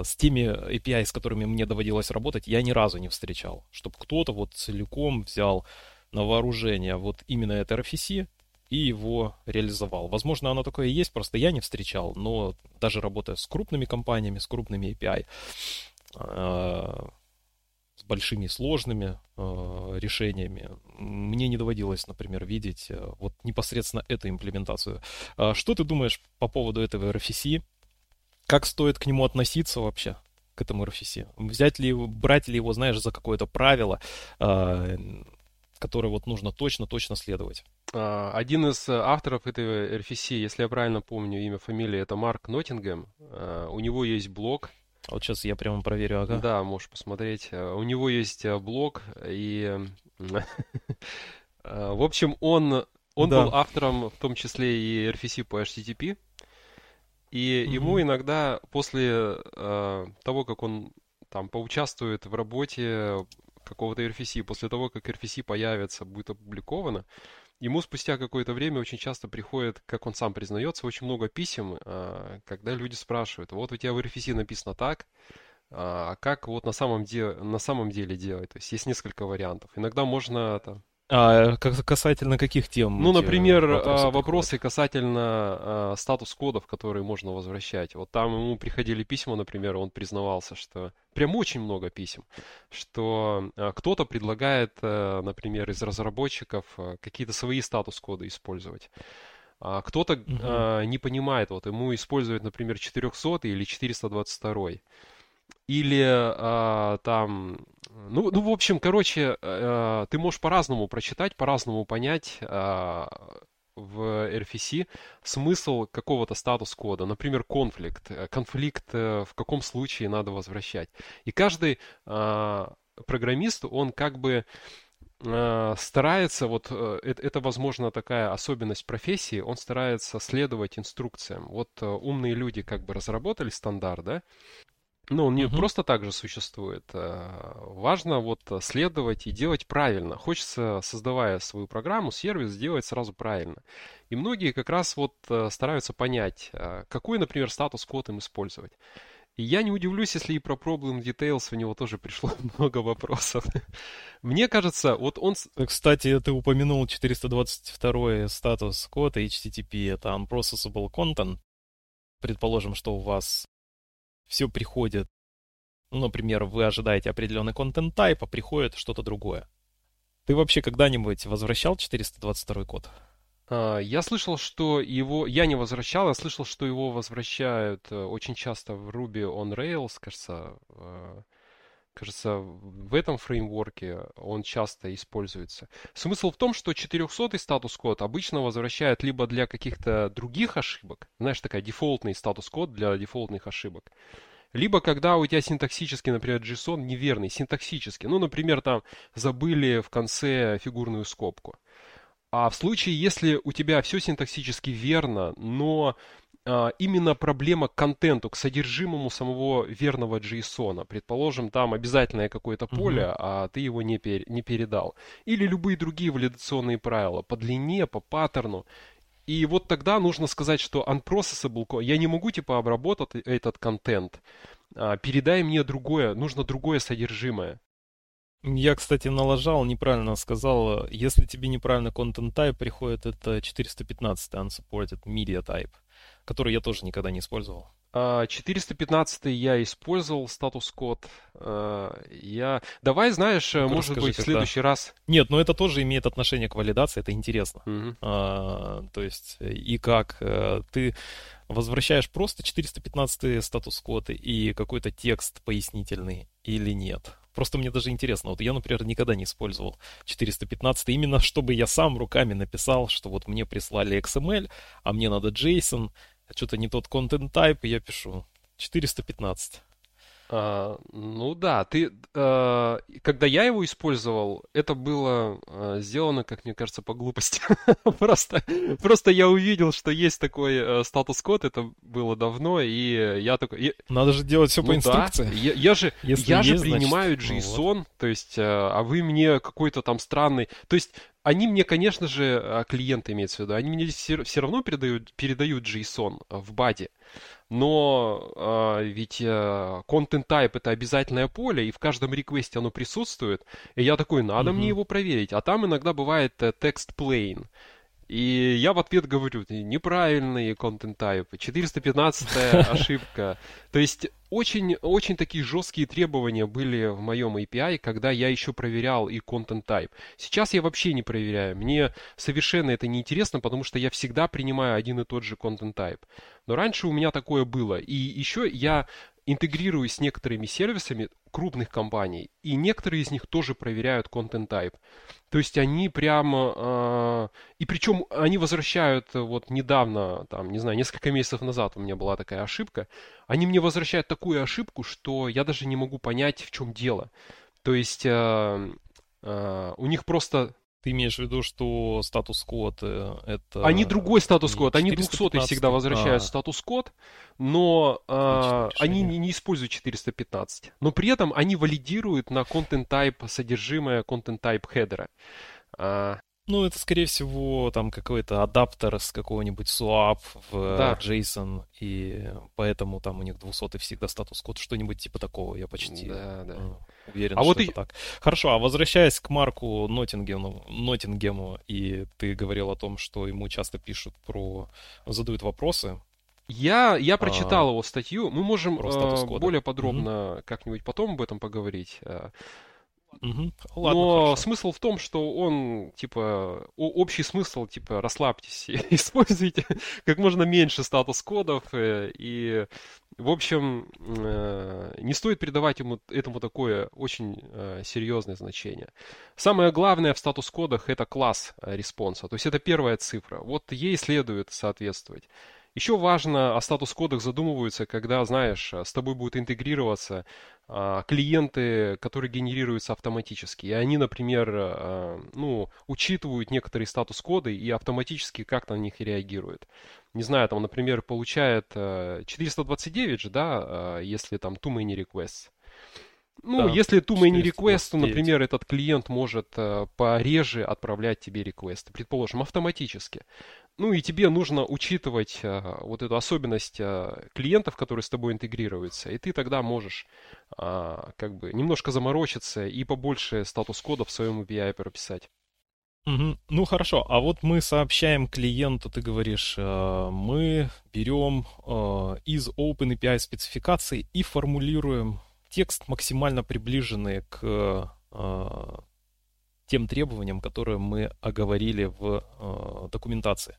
с теми API, с которыми мне доводилось работать, я ни разу не встречал. Чтобы кто-то вот целиком взял на вооружение вот именно это RFC и его реализовал. Возможно, оно такое и есть, просто я не встречал, но даже работая с крупными компаниями, с крупными API, а, с большими сложными э, решениями. Мне не доводилось, например, видеть э, вот непосредственно эту имплементацию. Э, что ты думаешь по поводу этого RFC? Как стоит к нему относиться вообще? к этому RFC? Взять ли, брать ли его, знаешь, за какое-то правило, которое вот нужно точно-точно следовать? А, один из э, авторов этого RFC, если я правильно помню имя, фамилия, это Марк Ноттингем. А, у него есть блог. А вот сейчас я прямо проверю, ага. Да, можешь посмотреть. У него есть э, блог, и... (laughs) В общем, он, он да. был автором, в том числе и RFC по HTTP. И mm-hmm. ему иногда после э, того, как он там поучаствует в работе какого-то RFC, после того, как RFC появится, будет опубликовано, ему спустя какое-то время очень часто приходит, как он сам признается, очень много писем, э, когда люди спрашивают, вот у тебя в RFC написано так, а как вот на самом, деле, на самом деле делать? То есть есть несколько вариантов. Иногда можно там, а касательно каких тем? Ну, например, вопросы, а, вопросы касательно а, статус-кодов, которые можно возвращать. Вот там ему приходили письма, например, он признавался, что прям очень много писем, что а, кто-то предлагает, а, например, из разработчиков а, какие-то свои статус-коды использовать. А кто-то угу. не понимает, вот ему использовать, например, 400 или 422. Или а, там, ну, ну, в общем, короче, а, ты можешь по-разному прочитать, по-разному понять а, в RFC смысл какого-то статус-кода, например, конфликт, конфликт э, в каком случае надо возвращать. И каждый а, программист, он как бы старается, вот это, это, возможно, такая особенность профессии, он старается следовать инструкциям. Вот умные люди как бы разработали стандарт, да, ну, он не угу. просто так же существует. А важно вот следовать и делать правильно. Хочется, создавая свою программу, сервис, сделать сразу правильно. И многие как раз вот э, стараются понять, а какой, например, статус-код им использовать. И я не удивлюсь, если и про Problem Details у него тоже пришло (laughs) много вопросов. Мне кажется, вот он... Кстати, ты упомянул 422 статус код HTTP, это Unprocessable Content. Предположим, что у вас все приходит. Ну, например, вы ожидаете определенный контент type, а приходит что-то другое. Ты вообще когда-нибудь возвращал 422 код? А, я слышал, что его... Я не возвращал, я слышал, что его возвращают э, очень часто в Ruby on Rails, кажется. Кажется, в этом фреймворке он часто используется. Смысл в том, что 400 статус-код обычно возвращают либо для каких-то других ошибок, знаешь, такая дефолтный статус-код для дефолтных ошибок, либо когда у тебя синтаксически, например, JSON неверный, синтаксически. Ну, например, там забыли в конце фигурную скобку. А в случае, если у тебя все синтаксически верно, но именно проблема к контенту, к содержимому самого верного JSON. Предположим, там обязательное какое-то поле, uh-huh. а ты его не, пер, не передал. Или любые другие валидационные правила по длине, по паттерну. И вот тогда нужно сказать, что unprocessable, я не могу типа обработать этот контент. А, передай мне другое, нужно другое содержимое. Я, кстати, налажал, неправильно сказал. Если тебе неправильно content type приходит, это 415 unsupported media type который я тоже никогда не использовал. 415 а, я использовал статус-код. А, я... Давай, знаешь, ну, может быть, в следующий раз... Нет, но это тоже имеет отношение к валидации, это интересно. Угу. А, то есть, и как э, ты возвращаешь просто 415 статус-код и какой-то текст пояснительный или нет. Просто мне даже интересно. Вот я, например, никогда не использовал 415 именно чтобы я сам руками написал, что вот мне прислали XML, а мне надо JSON, что-то не тот content type, и я пишу 415. А, ну да, ты, а, когда я его использовал, это было а, сделано, как мне кажется, по глупости. (laughs) просто, просто я увидел, что есть такой а, статус-код, это было давно, и я такой... Я... Надо же делать все ну, по инструкции. Да. Я, я же, Если я есть, же принимаю значит, JSON, ну, вот. то есть, а, а вы мне какой-то там странный... То есть, они мне, конечно же, клиенты имеется в виду, они мне все, все равно передают, передают JSON в баде но э, ведь э, content type это обязательное поле, и в каждом реквесте оно присутствует, и я такой, надо mm-hmm. мне его проверить, а там иногда бывает э, text plain, И я в ответ говорю, неправильные контент-тайпы, 415 (laughs) ошибка. То есть очень, очень такие жесткие требования были в моем API, когда я еще проверял и content type. Сейчас я вообще не проверяю. Мне совершенно это не интересно, потому что я всегда принимаю один и тот же content type. Но раньше у меня такое было. И еще я интегрируюсь с некоторыми сервисами крупных компаний, и некоторые из них тоже проверяют content type. То есть они прямо... Э, и причем они возвращают, вот недавно, там, не знаю, несколько месяцев назад у меня была такая ошибка, они мне возвращают такую ошибку, что я даже не могу понять, в чем дело. То есть э, э, у них просто ты имеешь в виду, что статус-код э, это... Они другой статус-код, они 200 всегда возвращают а. статус-код, но а, они не, не используют 415. Но при этом они валидируют на content type содержимое content type хедера. А, ну, это, скорее всего, там какой-то адаптер с какого-нибудь SOAP в да. JSON, и поэтому там у них 200 всегда статус-код, что-нибудь типа такого, я почти да, да. Уверен, а что вот это и... так. Хорошо, а возвращаясь к Марку Ноттингему, Ноттингему, и ты говорил о том, что ему часто пишут про... задают вопросы, я, я прочитал а, его статью. Мы можем э, более подробно mm-hmm. как-нибудь потом об этом поговорить. Угу. Ладно, Но хорошо. смысл в том, что он, типа, общий смысл, типа, расслабьтесь, (laughs) используйте как можно меньше статус-кодов, э, и, в общем, э, не стоит придавать ему, этому такое очень э, серьезное значение. Самое главное в статус-кодах это класс response а, то есть это первая цифра, вот ей следует соответствовать. Еще важно о статус-кодах задумываются, когда, знаешь, с тобой будут интегрироваться а, клиенты, которые генерируются автоматически. И они, например, а, ну, учитывают некоторые статус-коды и автоматически как-то на них реагируют. Не знаю, там, например, получает 429 а, же, да, если там too many requests. Ну, да, если too many requests, то, например, этот клиент может пореже отправлять тебе реквесты, предположим, автоматически. Ну и тебе нужно учитывать а, вот эту особенность а, клиентов, которые с тобой интегрируются, и ты тогда можешь а, как бы немножко заморочиться и побольше статус-кодов в своем API прописать. Угу. Ну хорошо, а вот мы сообщаем клиенту, ты говоришь, э, мы берем э, из OpenAPI спецификации и формулируем текст максимально приближенный к э, тем требованиям, которые мы оговорили в э, документации.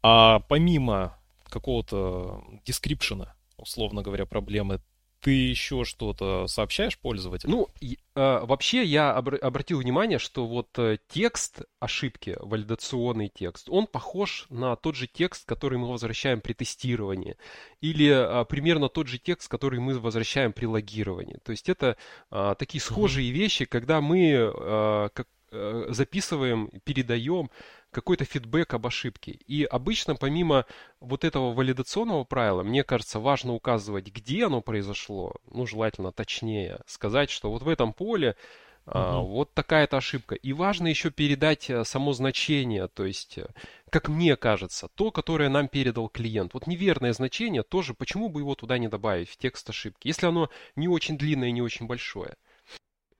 А помимо какого-то дескрипшена, условно говоря, проблемы, ты еще что-то сообщаешь пользователю? Ну, и, э, вообще я обр- обратил внимание, что вот э, текст ошибки, валидационный текст, он похож на тот же текст, который мы возвращаем при тестировании, или э, примерно тот же текст, который мы возвращаем при логировании. То есть это э, такие схожие mm-hmm. вещи, когда мы э, как, э, записываем, передаем какой-то фидбэк об ошибке. И обычно помимо вот этого валидационного правила, мне кажется, важно указывать, где оно произошло, ну, желательно точнее, сказать, что вот в этом поле а, вот такая-то ошибка. И важно еще передать э, само значение, то есть, э, как мне кажется, то, которое нам передал клиент. Вот неверное значение тоже, почему бы его туда не добавить в текст ошибки, если оно не очень длинное и не очень большое.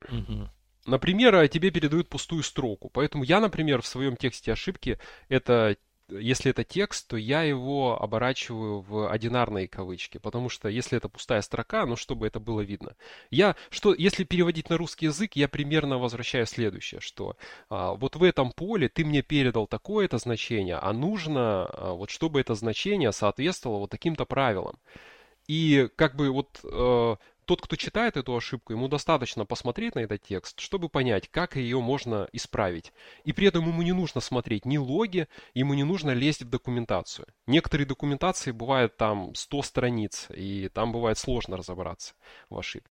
Угу. Например, а тебе передают пустую строку. Поэтому я, например, в своем тексте ошибки, это если это текст, то я его оборачиваю в одинарные кавычки, потому что если это пустая строка, ну чтобы это было видно. Я, что, если переводить на русский язык, я примерно возвращаю следующее, что а, вот в этом поле ты мне передал такое-то значение, а нужно, а, вот чтобы это значение соответствовало вот таким-то правилам. И как бы вот э, тот, кто читает эту ошибку, ему достаточно посмотреть на этот текст, чтобы понять, как ее можно исправить. И при этом ему не нужно смотреть ни логи, ему не нужно лезть в документацию. Некоторые документации бывают там 100 страниц, и там бывает сложно разобраться в ошибке.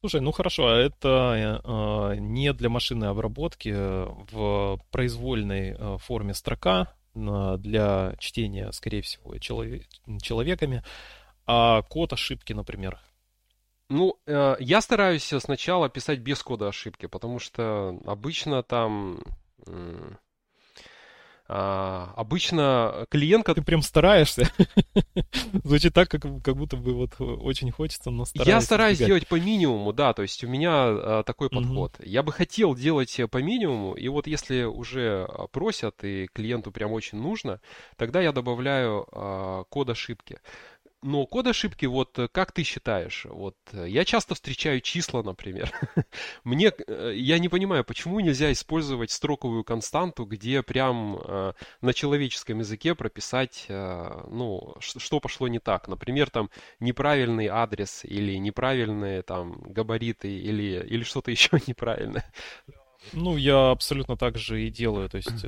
Слушай, ну хорошо, а это э, не для машинной обработки э, в произвольной э, форме строка э, для чтения, скорее всего, человек, человеками, а код ошибки, например, ну, э, я стараюсь сначала писать без кода ошибки, потому что обычно там... А, обычно клиент... Ты прям стараешься. (laughs) Звучит так, как, как будто бы вот очень хочется, но стараюсь. Я стараюсь избегать. делать по минимуму, да, то есть у меня а, такой подход. Угу. Я бы хотел делать по минимуму, и вот если уже просят, и клиенту прям очень нужно, тогда я добавляю код ошибки. Но код ошибки, вот э, как ты считаешь? Вот э, я часто встречаю числа, например. (laughs) Мне, э, я не понимаю, почему нельзя использовать строковую константу, где прям на человеческом языке прописать, ну, что пошло не так. Например, там неправильный адрес или неправильные там габариты или, или что-то (laughs) еще неправильное. Ну, я абсолютно так же и делаю. То есть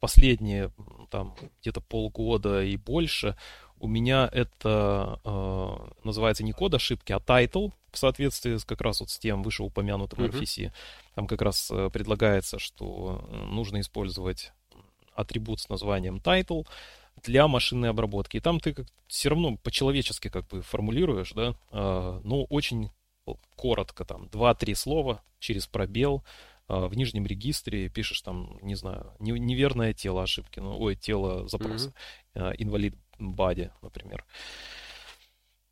последние там где-то полгода и больше у меня это э, называется не код ошибки, а title в соответствии с, как раз вот с тем вышеупомянутым uh-huh. RFC. Там как раз э, предлагается, что нужно использовать атрибут с названием title для машинной обработки. И там ты как, все равно по-человечески как бы формулируешь, да, э, но очень коротко, там, 2-3 слова через пробел, э, в нижнем регистре пишешь там, не знаю, неверное тело ошибки, ну, ой, тело запроса, mm-hmm. инвалид баде, например.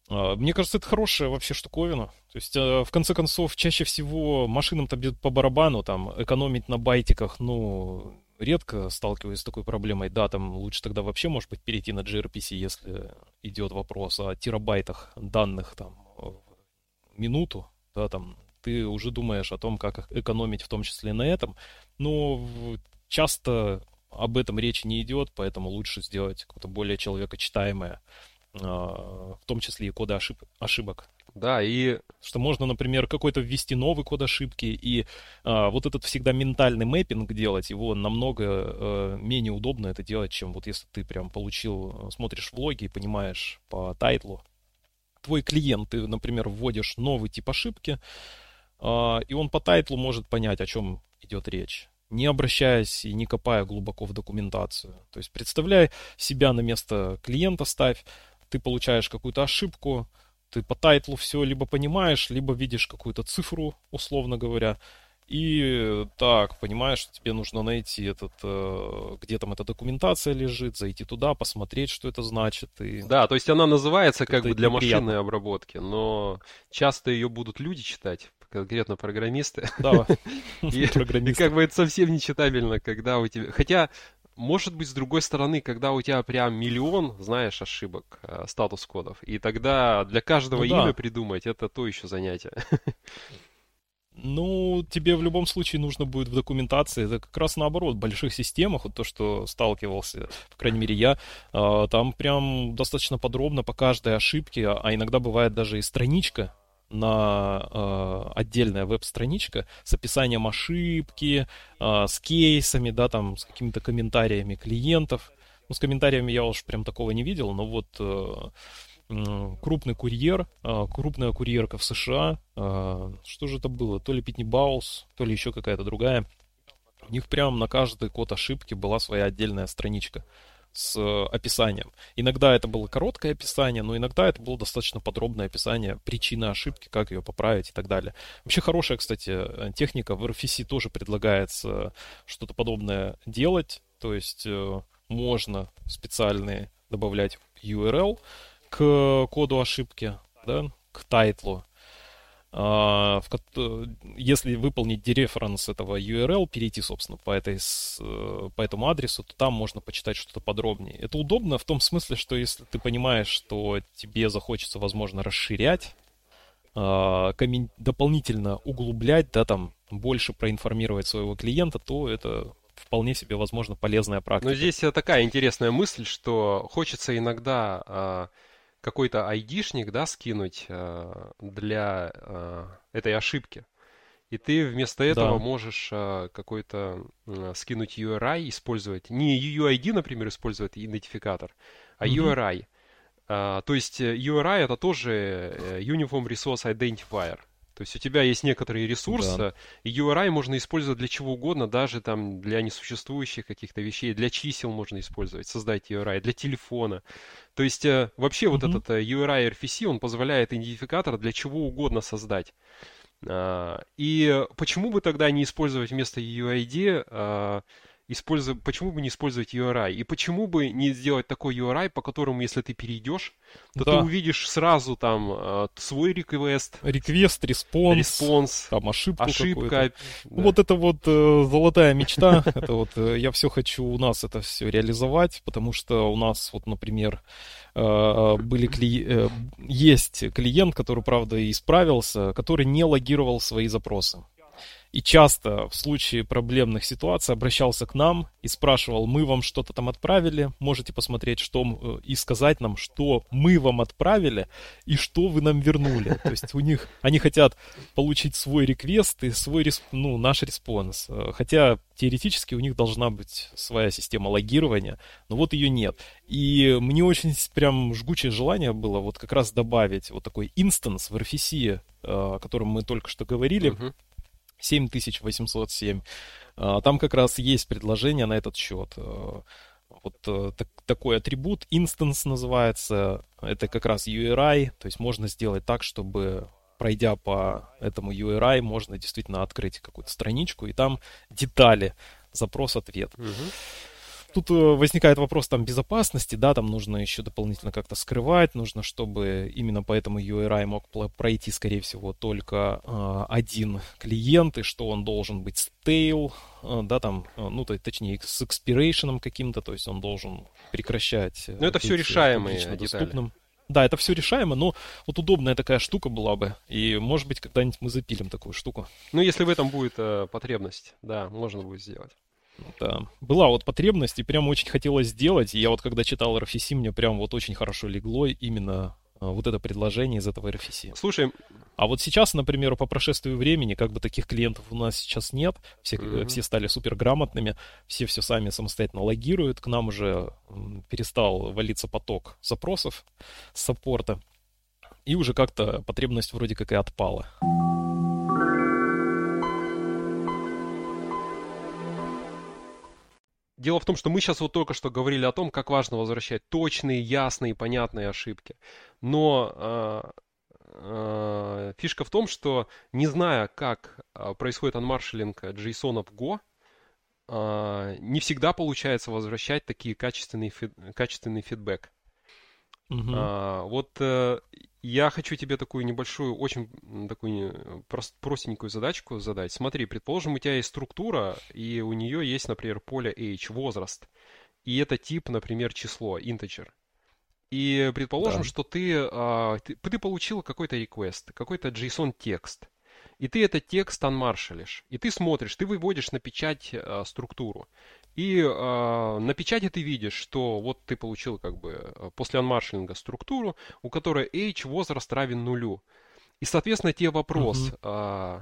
А, мне кажется, это хорошая вообще штуковина. То есть, а, в конце концов, чаще всего машинам-то по барабану, там, экономить на байтиках, ну, редко сталкиваюсь с такой проблемой. Да, там лучше тогда вообще, может быть, перейти на gRPC, если идет вопрос о терабайтах данных, там, в минуту, да, там, ты уже думаешь о том, как экономить в том числе на этом. Но часто об этом речи не идет, поэтому лучше сделать какое-то более человекочитаемое, а, в том числе и коды ошиб- ошибок. Да, и... Что можно, например, какой-то ввести новый код ошибки, и а, вот этот всегда ментальный мэппинг делать, его намного а, менее удобно это делать, чем вот если ты прям получил, смотришь влоги и понимаешь по тайтлу. Твой клиент, ты, например, вводишь новый тип ошибки, а, и он по тайтлу может понять, о чем идет речь не обращаясь и не копая глубоко в документацию. То есть представляй себя на место клиента, ставь, ты получаешь какую-то ошибку, ты по тайтлу все либо понимаешь, либо видишь какую-то цифру, условно говоря, и так, понимаешь, что тебе нужно найти этот, э, где там эта документация лежит, зайти туда, посмотреть, что это значит. И... Да, то есть она называется как бы для неприятно. машинной обработки, но часто ее будут люди читать, конкретно программисты. Да, (laughs) и, программисты. И как бы это совсем не читабельно, когда у тебя... Хотя, может быть, с другой стороны, когда у тебя прям миллион, знаешь, ошибок, э, статус-кодов, и тогда для каждого ну, имя да. придумать, это то еще занятие. Ну, тебе в любом случае нужно будет в документации, это как раз наоборот, в больших системах, вот то, что сталкивался, по крайней мере, я, а, там прям достаточно подробно по каждой ошибке, а иногда бывает даже и страничка на э, отдельная веб-страничка с описанием ошибки, э, с кейсами, да, там, с какими-то комментариями клиентов. Ну, с комментариями я уж прям такого не видел, но вот э, э, крупный курьер, э, крупная курьерка в США, э, что же это было, то ли Питни Баус, то ли еще какая-то другая, у них прям на каждый код ошибки была своя отдельная страничка с э, описанием. Иногда это было короткое описание, но иногда это было достаточно подробное описание причины ошибки, как ее поправить и так далее. Вообще хорошая, кстати, э, техника. В RFC тоже предлагается что-то подобное делать. То есть э, можно специальные добавлять URL к коду ошибки, да, к тайтлу. А, в, если выполнить дереференс этого URL, перейти, собственно, по, этой, э, по этому адресу, то там можно почитать что-то подробнее. Это удобно в том смысле, что если ты понимаешь, что тебе захочется, возможно, расширять, а, дополнительно углублять, да, там, больше проинформировать своего клиента, то это вполне себе, возможно, полезная практика. Но здесь такая интересная мысль, что хочется иногда а, какой-то айдишник, да, скинуть э, для э, этой ошибки. И ты вместо этого да. можешь э, какой-то э, скинуть URI, использовать. Не UUID, например, использовать идентификатор, а mm-hmm. URI. Э, то есть э, URI это тоже э, Uniform Resource Identifier. То есть у тебя есть некоторые ресурсы, да. и URI можно использовать для чего угодно, даже там для несуществующих каких-то вещей, для чисел можно использовать, создать URI, для телефона. То есть э, вообще mm-hmm. вот этот э, URI RFC, он позволяет идентификатор для чего угодно создать. А, и почему бы тогда не использовать вместо UID использовать, почему бы не использовать URI? И почему бы не сделать такой URI, по которому, если ты перейдешь, то да. ты увидишь сразу там э, свой request. Request, response. Response. Там ошибку Ошибка. Да. Вот это вот э, золотая мечта. (laughs) Это вот э, я все хочу у нас это все реализовать, потому что у нас вот, например, э, были кли... Есть клиент, который, правда, исправился, который не логировал свои запросы и часто в случае проблемных ситуаций обращался к нам и спрашивал, мы вам что-то там отправили, можете посмотреть, что э, и сказать нам, что мы вам отправили и что вы нам вернули. То есть у них, они хотят получить свой request и свой, ну, наш response. Э, хотя теоретически у них должна быть своя система логирования, но вот ее нет. И мне очень прям жгучее желание было вот как раз добавить вот такой инстанс в RFC, э, о котором мы только что говорили, uh-huh 7807. А, там как раз есть предложение на этот счет. А, вот э, так, такой атрибут, instance называется, это как раз URI, то есть можно сделать так, чтобы пройдя по этому URI, можно действительно открыть какую-то страничку, и там детали, запрос-ответ. Угу. Тут э, возникает вопрос там безопасности, да, там нужно еще дополнительно как-то скрывать, нужно, чтобы именно по этому URI мог пройти, скорее всего, только э, один клиент, и что он должен быть stale, э, да, там, э, ну, то, точнее, с expiration каким-то, то есть он должен прекращать. Ну, это все решаемые детали. Доступным. Да, это все решаемо, но вот удобная такая штука была бы. И, может быть, когда-нибудь мы запилим такую штуку. Ну, если в этом будет э, потребность, да, можно будет сделать. Да. Была вот потребность, и прям очень хотелось сделать. И я вот когда читал RFC, мне прям вот очень хорошо легло именно а, вот это предложение из этого RFC. Слушай, а вот сейчас, например, по прошествию времени, как бы таких клиентов у нас сейчас нет, все, mm-hmm. все стали супер грамотными, все все сами самостоятельно логируют, к нам уже перестал валиться поток запросов с саппорта, и уже как-то потребность вроде как и отпала. Дело в том, что мы сейчас вот только что говорили о том, как важно возвращать точные, ясные, понятные ошибки. Но э, э, фишка в том, что не зная, как э, происходит анмаршалинг JSON в Go, э, не всегда получается возвращать такие качественные, фид, качественный фидбэк. Угу. А, вот э, я хочу тебе такую небольшую, очень такую прост, простенькую задачку задать. Смотри, предположим, у тебя есть структура, и у нее есть, например, поле age, возраст. И это тип, например, число, integer. И предположим, да. что ты, а, ты, ты получил какой-то request, какой-то JSON текст. И ты этот текст анмаршалишь. И ты смотришь, ты выводишь на печать а, структуру. И э, на печати ты видишь, что вот ты получил как бы э, после анмаршалинга структуру, у которой age возраст равен нулю. И, соответственно, тебе вопрос, угу. э,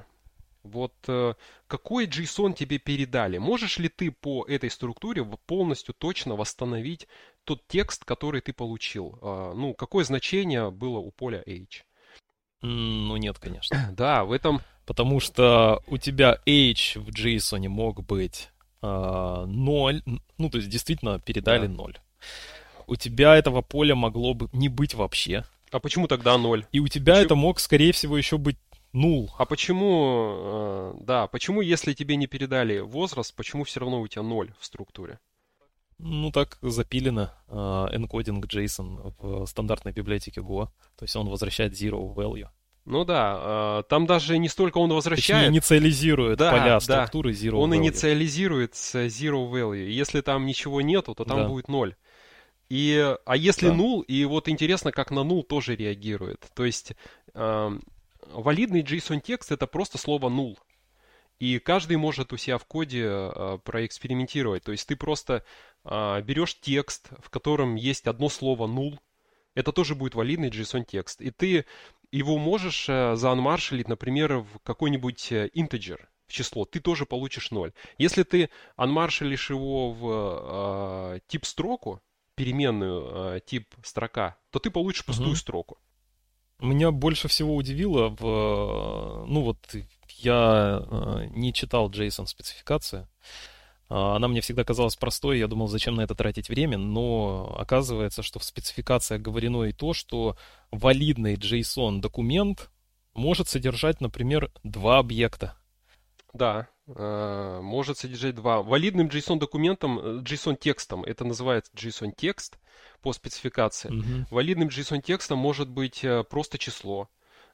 вот э, какой JSON тебе передали? Можешь ли ты по этой структуре полностью точно восстановить тот текст, который ты получил? Э, ну, какое значение было у поля age? Ну, нет, конечно. (clears throat) Да, в этом... Потому что у тебя age в JSON мог быть ноль, ну, то есть действительно передали да. 0. У тебя этого поля могло бы не быть вообще. А почему тогда 0? И у тебя почему? это мог, скорее всего, еще быть нул. А почему, э, да, почему, если тебе не передали возраст, почему все равно у тебя 0 в структуре? Ну, так запилено э, encoding JSON в стандартной библиотеке Go. То есть он возвращает zero value. Ну да, э, там даже не столько он возвращает... Точнее, инициализирует да, поля структуры Zero Он value. инициализирует с Zero Value. Если там ничего нету, то там да. будет 0. И, а если да. нул, и вот интересно, как на нул тоже реагирует. То есть э, валидный JSON текст это просто слово нул. И каждый может у себя в коде э, проэкспериментировать. То есть ты просто э, берешь текст, в котором есть одно слово null, это тоже будет валидный JSON текст. И ты его можешь э, заанмаршалить, например, в какой-нибудь э, integer, в число, ты тоже получишь 0. Если ты анмаршалишь его в э, тип строку, переменную э, тип строка, то ты получишь пустую угу. строку. Меня больше всего удивило в... Э, ну вот я не читал JSON спецификации. А, она мне всегда казалась простой, я думал, зачем на это тратить время, но оказывается, что в спецификациях говорено и то, что валидный JSON документ может содержать, например, два объекта. Да, э, может содержать два. Валидным JSON документом, JSON текстом, это называется JSON текст по спецификации. Mm-hmm. Валидным JSON текстом может быть просто число.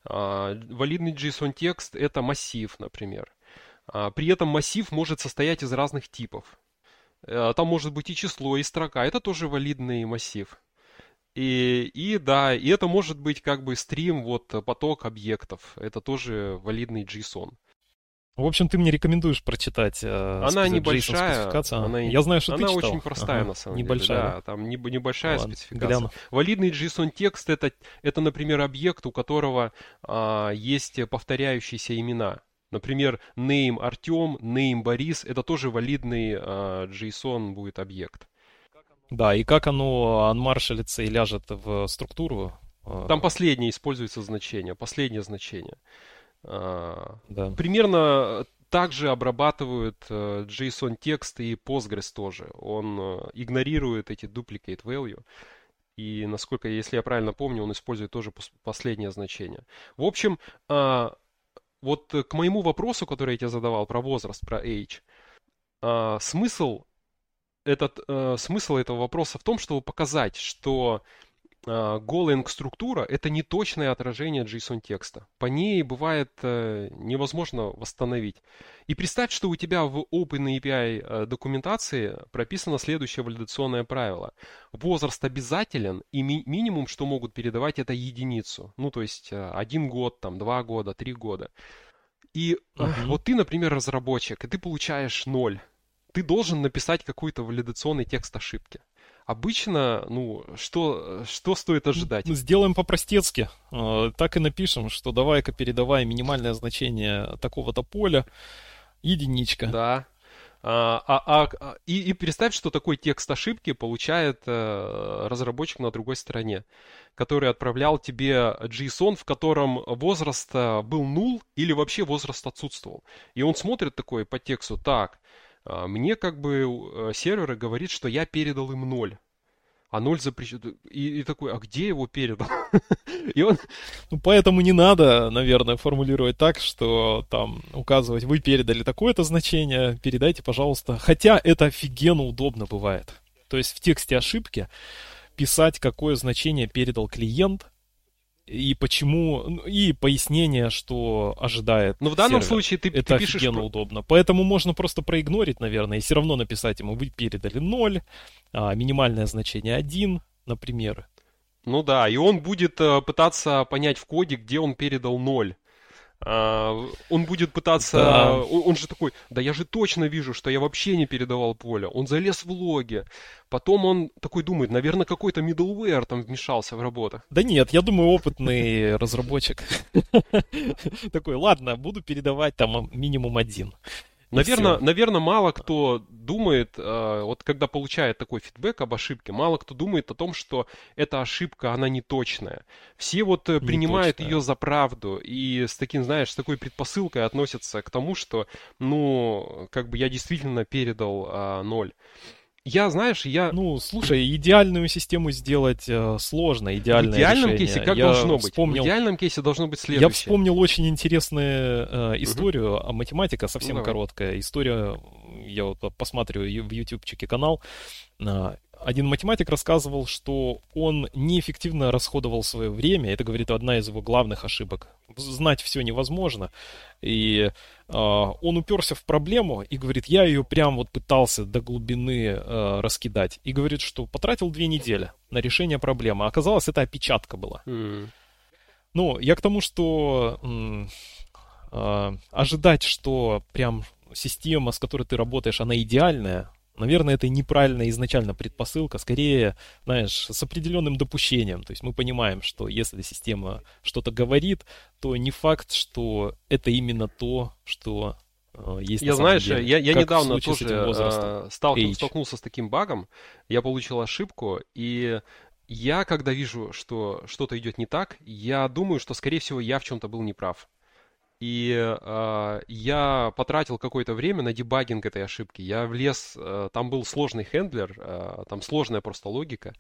А, валидный JSON текст это массив, например. А, при этом массив может состоять из разных типов. Там может быть и число, и строка. Это тоже валидный массив. И, и да, и это может быть как бы стрим, вот поток объектов. Это тоже валидный JSON. В общем, ты мне рекомендуешь прочитать. Э, она небольшая. Она, Я знаю, что она ты читал. очень простая ага, на самом небольшая, деле. Да, там не, небольшая Ладно, спецификация. Гляну. Валидный JSON текст это, это, например, объект, у которого а, есть повторяющиеся имена. Например, name Артем, name Борис, это тоже валидный а, JSON будет объект. Да, и как оно анмаршалится и ляжет в структуру? А, Там последнее используется значение, последнее значение. А, да. Примерно также обрабатывают э, JSON текст и Postgres тоже. Он э, игнорирует эти duplicate value. И насколько, если я правильно помню, он использует тоже последнее значение. В общем, вот к моему вопросу, который я тебе задавал про возраст, про age, смысл этот, э, смысл этого вопроса в том, чтобы показать, что Golang структура это не точное отражение JSON текста. По ней бывает э, невозможно восстановить. И представь, что у тебя в OpenAPI э, документации прописано следующее валидационное правило. Возраст обязателен, и ми- минимум, что могут передавать, это единицу. Ну, то есть э, один год, там, два года, три года. И uh-huh. вот ты, например, разработчик, и ты получаешь ноль ты должен написать какой-то валидационный текст ошибки. Обычно, ну, что, что стоит ожидать? Сделаем по-простецки. А, так и напишем, что давай-ка передавай минимальное значение такого-то поля, единичка. Да. А, а, а, и, и представь, что такой текст ошибки получает а, разработчик на другой стороне, который отправлял тебе JSON, в котором возраст э, был нул или вообще возраст отсутствовал. И он смотрит такой по тексту, так, мне как бы э, серверы говорит, что я передал им ноль. А ноль запрещен. И, и такой, а где его передал? (laughs) и он... Ну, поэтому не надо, наверное, формулировать так, что там указывать, вы передали такое-то значение, передайте, пожалуйста. Хотя это офигенно удобно бывает. То есть в тексте ошибки писать, какое значение передал клиент, и почему, ну, и пояснение, что ожидает. Но в данном сервер. случае ты, это ты пишешь... офигенно удобно. Поэтому можно просто проигнорить, наверное, и все равно написать ему, вы передали 0, а, минимальное значение 1, например. Ну да, и он будет э, пытаться понять в коде, где он передал 0. А, он будет пытаться... Да. Он, он же такой, да я же точно вижу, что я вообще не передавал поле. Он залез в логи. Потом он такой думает, наверное, какой-то middleware там вмешался в работу. Да нет, я думаю, опытный (laughs) разработчик. (laughs) Такой, ладно, буду передавать там минимум один. Наверное, наверное, мало кто думает, э, вот когда получает такой фидбэк об ошибке, мало кто думает о том, что эта ошибка, она не точная. Все вот э, принимают ее за правду и с таким, знаешь, с такой предпосылкой относятся к тому, что, ну, как бы я действительно передал а, ноль. Я, знаешь, я... Ну, слушай, идеальную систему сделать э, сложно, идеальное В идеальном решение. кейсе как я должно вспомнил... быть? В идеальном кейсе должно быть следующее. Я вспомнил очень интересную э, историю, угу. а математика совсем ну, короткая. История, я вот посматриваю в ютубчике канал, э, один математик рассказывал, что он неэффективно расходовал свое время. Это, говорит, одна из его главных ошибок. Знать все невозможно. И э, он уперся в проблему и говорит, я ее прям вот пытался до глубины э, раскидать. И говорит, что потратил две недели на решение проблемы. Оказалось, это опечатка была. Mm. Ну, я к тому, что э, ожидать, что прям система, с которой ты работаешь, она идеальная, Наверное, это неправильная изначально предпосылка, скорее, знаешь, с определенным допущением. То есть мы понимаем, что если система что-то говорит, то не факт, что это именно то, что э, есть. Я знаешь, деле. я, я недавно тоже э, сталкивался, столкнулся с таким багом, я получил ошибку, и я, когда вижу, что что-то идет не так, я думаю, что, скорее всего, я в чем-то был неправ. И э, я потратил какое-то время на дебагинг этой ошибки. Я влез, э, там был сложный хендлер, э, там сложная просто логика.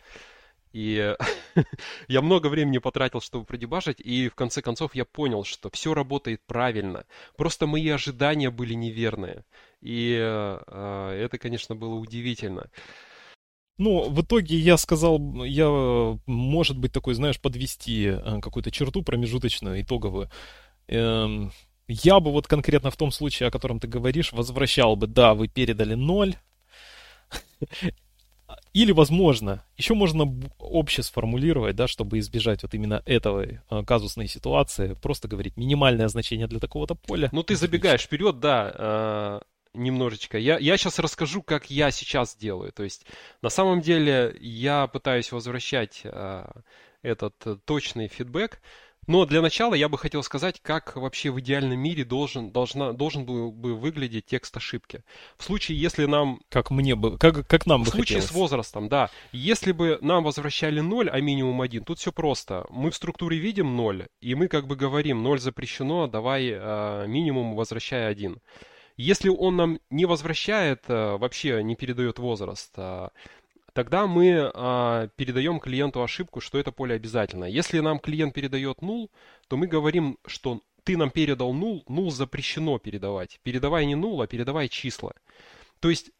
И (laughs) я много времени потратил, чтобы продебажить, и в конце концов я понял, что все работает правильно. Просто мои ожидания были неверные. И э, это, конечно, было удивительно. Ну, в итоге я сказал, я, может быть, такой, знаешь, подвести э, какую-то черту промежуточную, итоговую. Эм, я бы вот конкретно в том случае, о котором ты говоришь, возвращал бы, да, вы передали ноль, (laughs) или, возможно, еще можно обще сформулировать, да, чтобы избежать вот именно этой э, казусной ситуации, просто говорить минимальное значение для такого-то поля. Ну, ты забегаешь вперед, да, э, немножечко. Я, я сейчас расскажу, как я сейчас делаю. То есть, на самом деле, я пытаюсь возвращать э, этот точный фидбэк, но для начала я бы хотел сказать, как вообще в идеальном мире должен, должна, должен был бы выглядеть текст ошибки. В случае, если нам... Как мне бы, как, как нам в бы В случае хотелось. с возрастом, да. Если бы нам возвращали 0, а минимум 1, тут все просто. Мы в структуре видим 0, и мы как бы говорим, 0 запрещено, давай э, минимум возвращай 1. Если он нам не возвращает, э, вообще не передает возраст, э, тогда мы а, передаем клиенту ошибку, что это поле обязательно. Если нам клиент передает null, то мы говорим, что ты нам передал null, null запрещено передавать. Передавай не null, а передавай числа. То есть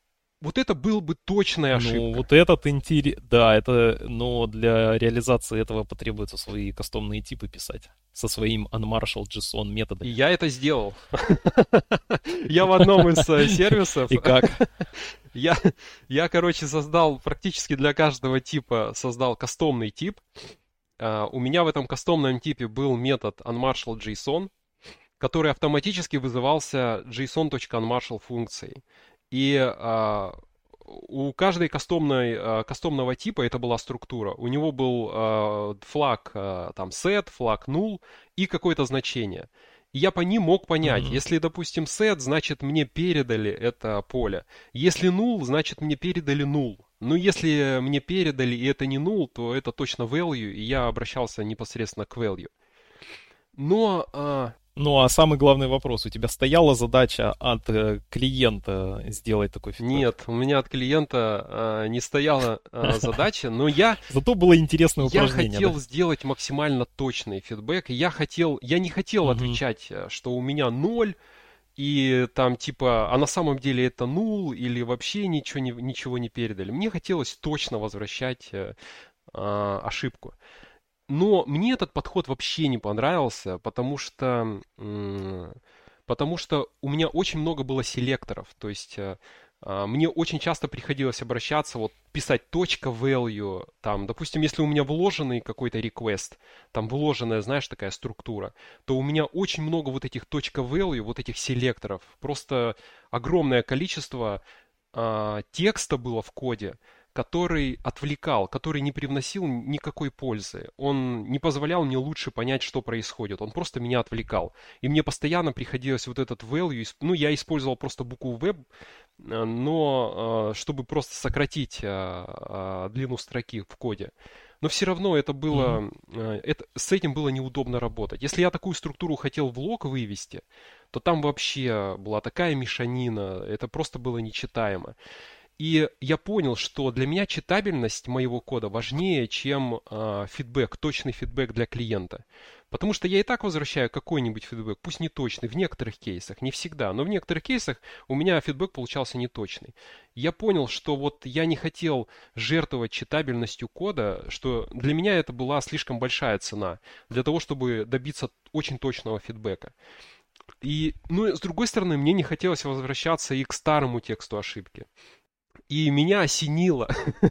вот это был бы точная ошибка. Ну, вот этот интерес... Да, это... Но для реализации этого потребуется свои кастомные типы писать. Со своим unmarshal JSON методом. И я это сделал. (laughs) Я в одном из э, сервисов... И как? (laughs) Я, я, короче, создал практически для каждого типа создал кастомный тип. Uh, у меня в этом кастомном типе был метод unmarshal.json, который автоматически вызывался json.unmarshal функцией. И uh, у каждой кастомной, uh, кастомного типа это была структура. У него был флаг там set, флаг null и какое-то значение. И я по ним мог понять, mm-hmm. если, допустим, set, значит мне передали это поле. Если null, значит мне передали null. Ну, если мне передали и это не null, то это точно value, и я обращался непосредственно к value. Но а, ну а самый главный вопрос, у тебя стояла задача от э, клиента сделать такой фидбэк? Нет, у меня от клиента э, не стояла э, (laughs) задача, но я... Зато было интересное упражнение. Я хотел да? сделать максимально точный фидбэк, я хотел, я не хотел mm-hmm. отвечать, э, что у меня ноль, и там типа, а на самом деле это нул, или вообще ничего не, ничего не передали. Мне хотелось точно возвращать э, э, ошибку. Но мне этот подход вообще не понравился, потому что, потому что у меня очень много было селекторов. То есть э, а, мне очень часто приходилось обращаться, вот писать точка value, там, допустим, если у меня вложенный какой-то request, там вложенная, знаешь, такая структура, то у меня очень много вот этих точка value, вот этих селекторов, просто огромное количество а, текста было в коде, который отвлекал, который не привносил никакой пользы. Он не позволял мне лучше понять, что происходит. Он просто меня отвлекал. И мне постоянно приходилось вот этот value... Ну, я использовал просто букву web, э, но э, чтобы просто сократить э, длину строки в коде. Но все равно это было, mm-hmm. это, с этим было неудобно работать. Если я такую структуру хотел в лог вывести, то там вообще была такая мешанина, это просто было нечитаемо. И я понял, что для меня читабельность моего кода важнее, чем э, фидбэк, точный фидбэк для клиента. Потому что я и так возвращаю какой-нибудь фидбэк, пусть не точный, в некоторых кейсах, не всегда, но в некоторых кейсах у меня фидбэк получался неточный. Я понял, что вот я не хотел жертвовать читабельностью кода, что для меня это была слишком большая цена для того, чтобы добиться очень точного фидбэка. И, ну, с другой стороны, мне не хотелось возвращаться и к старому тексту ошибки. И меня осенило.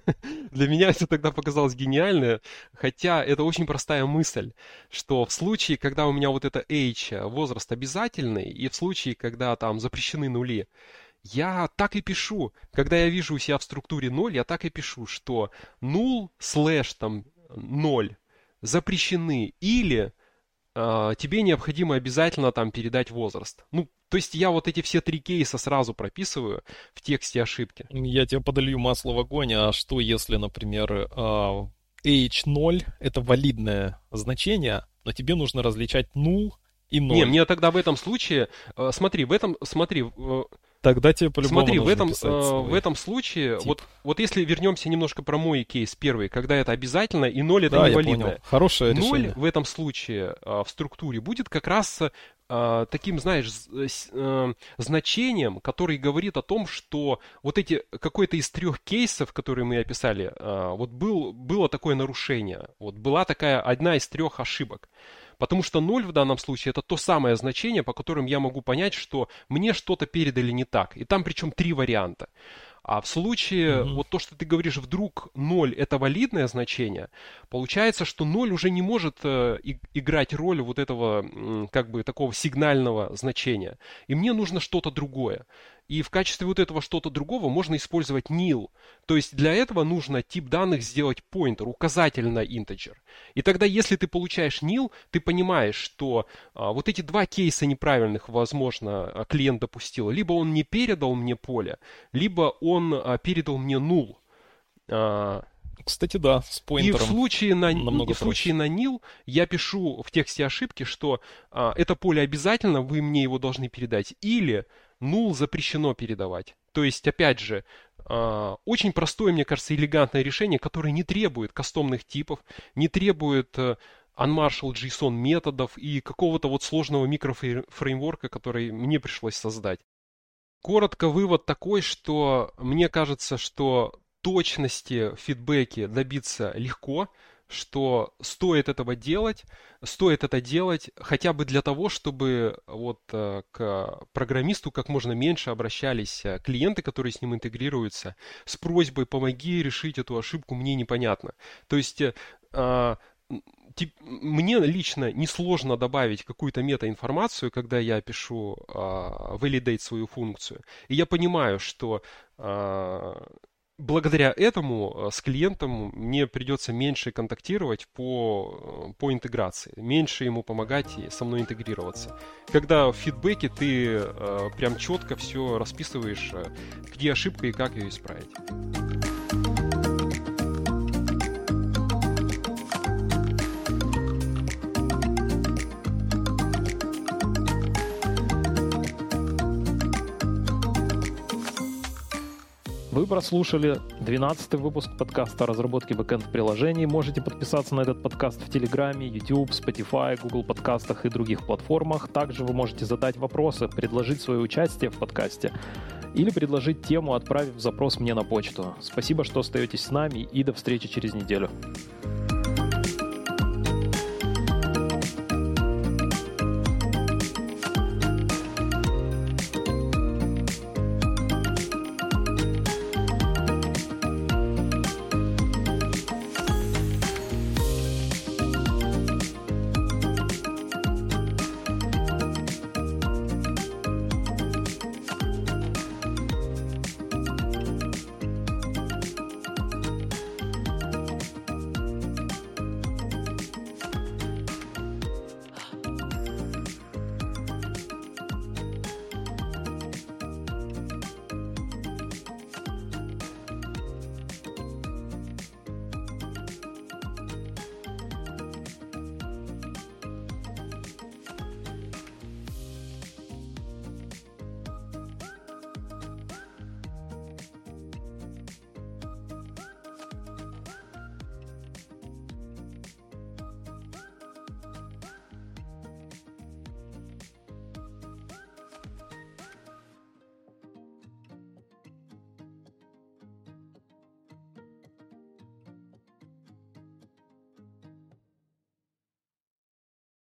(laughs) Для меня это тогда показалось гениально, хотя это очень простая мысль, что в случае, когда у меня вот это age, возраст обязательный, и в случае, когда там запрещены нули, я так и пишу. Когда я вижу у себя в структуре 0, я так и пишу, что null слэш там 0 запрещены или э, тебе необходимо обязательно там передать возраст. Ну, то есть я вот эти все три кейса сразу прописываю в тексте ошибки. Я тебе подолью масло в огонь, а что если, например, H0 а, это валидное значение, но тебе нужно различать null и 0? Не, мне тогда в этом случае, э, смотри, в этом, смотри, Тогда тебе по-любому Смотри, в этом, э, в этом случае, тип. вот, вот если вернемся немножко про мой кейс первый, когда это обязательно, и ноль это Да, я невалидное. понял. Хорошее Ноль решение. в этом случае а, в структуре будет как раз а, таким, знаешь, э, значением, который говорит о том, что вот эти какой-то из трех кейсов, которые мы описали, вот был, было такое нарушение, вот была такая одна из трех ошибок. Потому что ноль в данном случае это то самое значение, по которым я могу понять, что мне что-то передали не так. И там причем три варианта. А в случае, Мгм. вот то, что ты говоришь, вдруг 0 это валидное значение, получается, что 0 уже не может э, играть роль вот этого, как бы, такого сигнального значения. И мне нужно что-то другое. И в качестве вот этого что-то другого можно использовать nil. То есть для этого нужно тип данных сделать pointer, указатель на integer. И тогда, если ты получаешь nil, ты понимаешь, что а, вот эти два кейса неправильных, возможно, а, клиент допустил. Либо он не передал мне поле, либо он а, передал мне null. А, Кстати, да, с и в поинтером. случае на, и в случае на nil я пишу в тексте ошибки, что а, это поле обязательно, вы мне его должны передать, или null запрещено передавать. То есть, опять же, а, очень простое, мне кажется, элегантное решение, которое не требует кастомных типов, не требует э, unmarshal JSON методов и какого-то вот сложного микрофреймворка, который мне пришлось создать. Коротко вывод такой, что мне кажется, что точности в фидбэке добиться легко, что стоит этого делать, стоит это делать хотя бы для того, чтобы вот э, к программисту как можно меньше обращались э, клиенты, которые с ним интегрируются, с просьбой «помоги решить эту ошибку, мне непонятно». То есть э, а, мне лично несложно добавить какую-то метаинформацию, когда я пишу а, validate свою функцию. И я понимаю, что а, благодаря этому а, с клиентом мне придется меньше контактировать по, э, по интеграции, меньше ему помогать и со мной интегрироваться. Когда в фидбэке ты э, прям четко все расписываешь, э, где ошибка и как ее исправить. Вы прослушали 12 выпуск подкаста о разработке бэкэнд-приложений. Можете подписаться на этот подкаст в Телеграме, YouTube, Spotify, Google подкастах и других платформах. Также вы можете задать вопросы, предложить свое участие в подкасте или предложить тему, отправив запрос мне на почту. Спасибо, что остаетесь с нами и до встречи через неделю.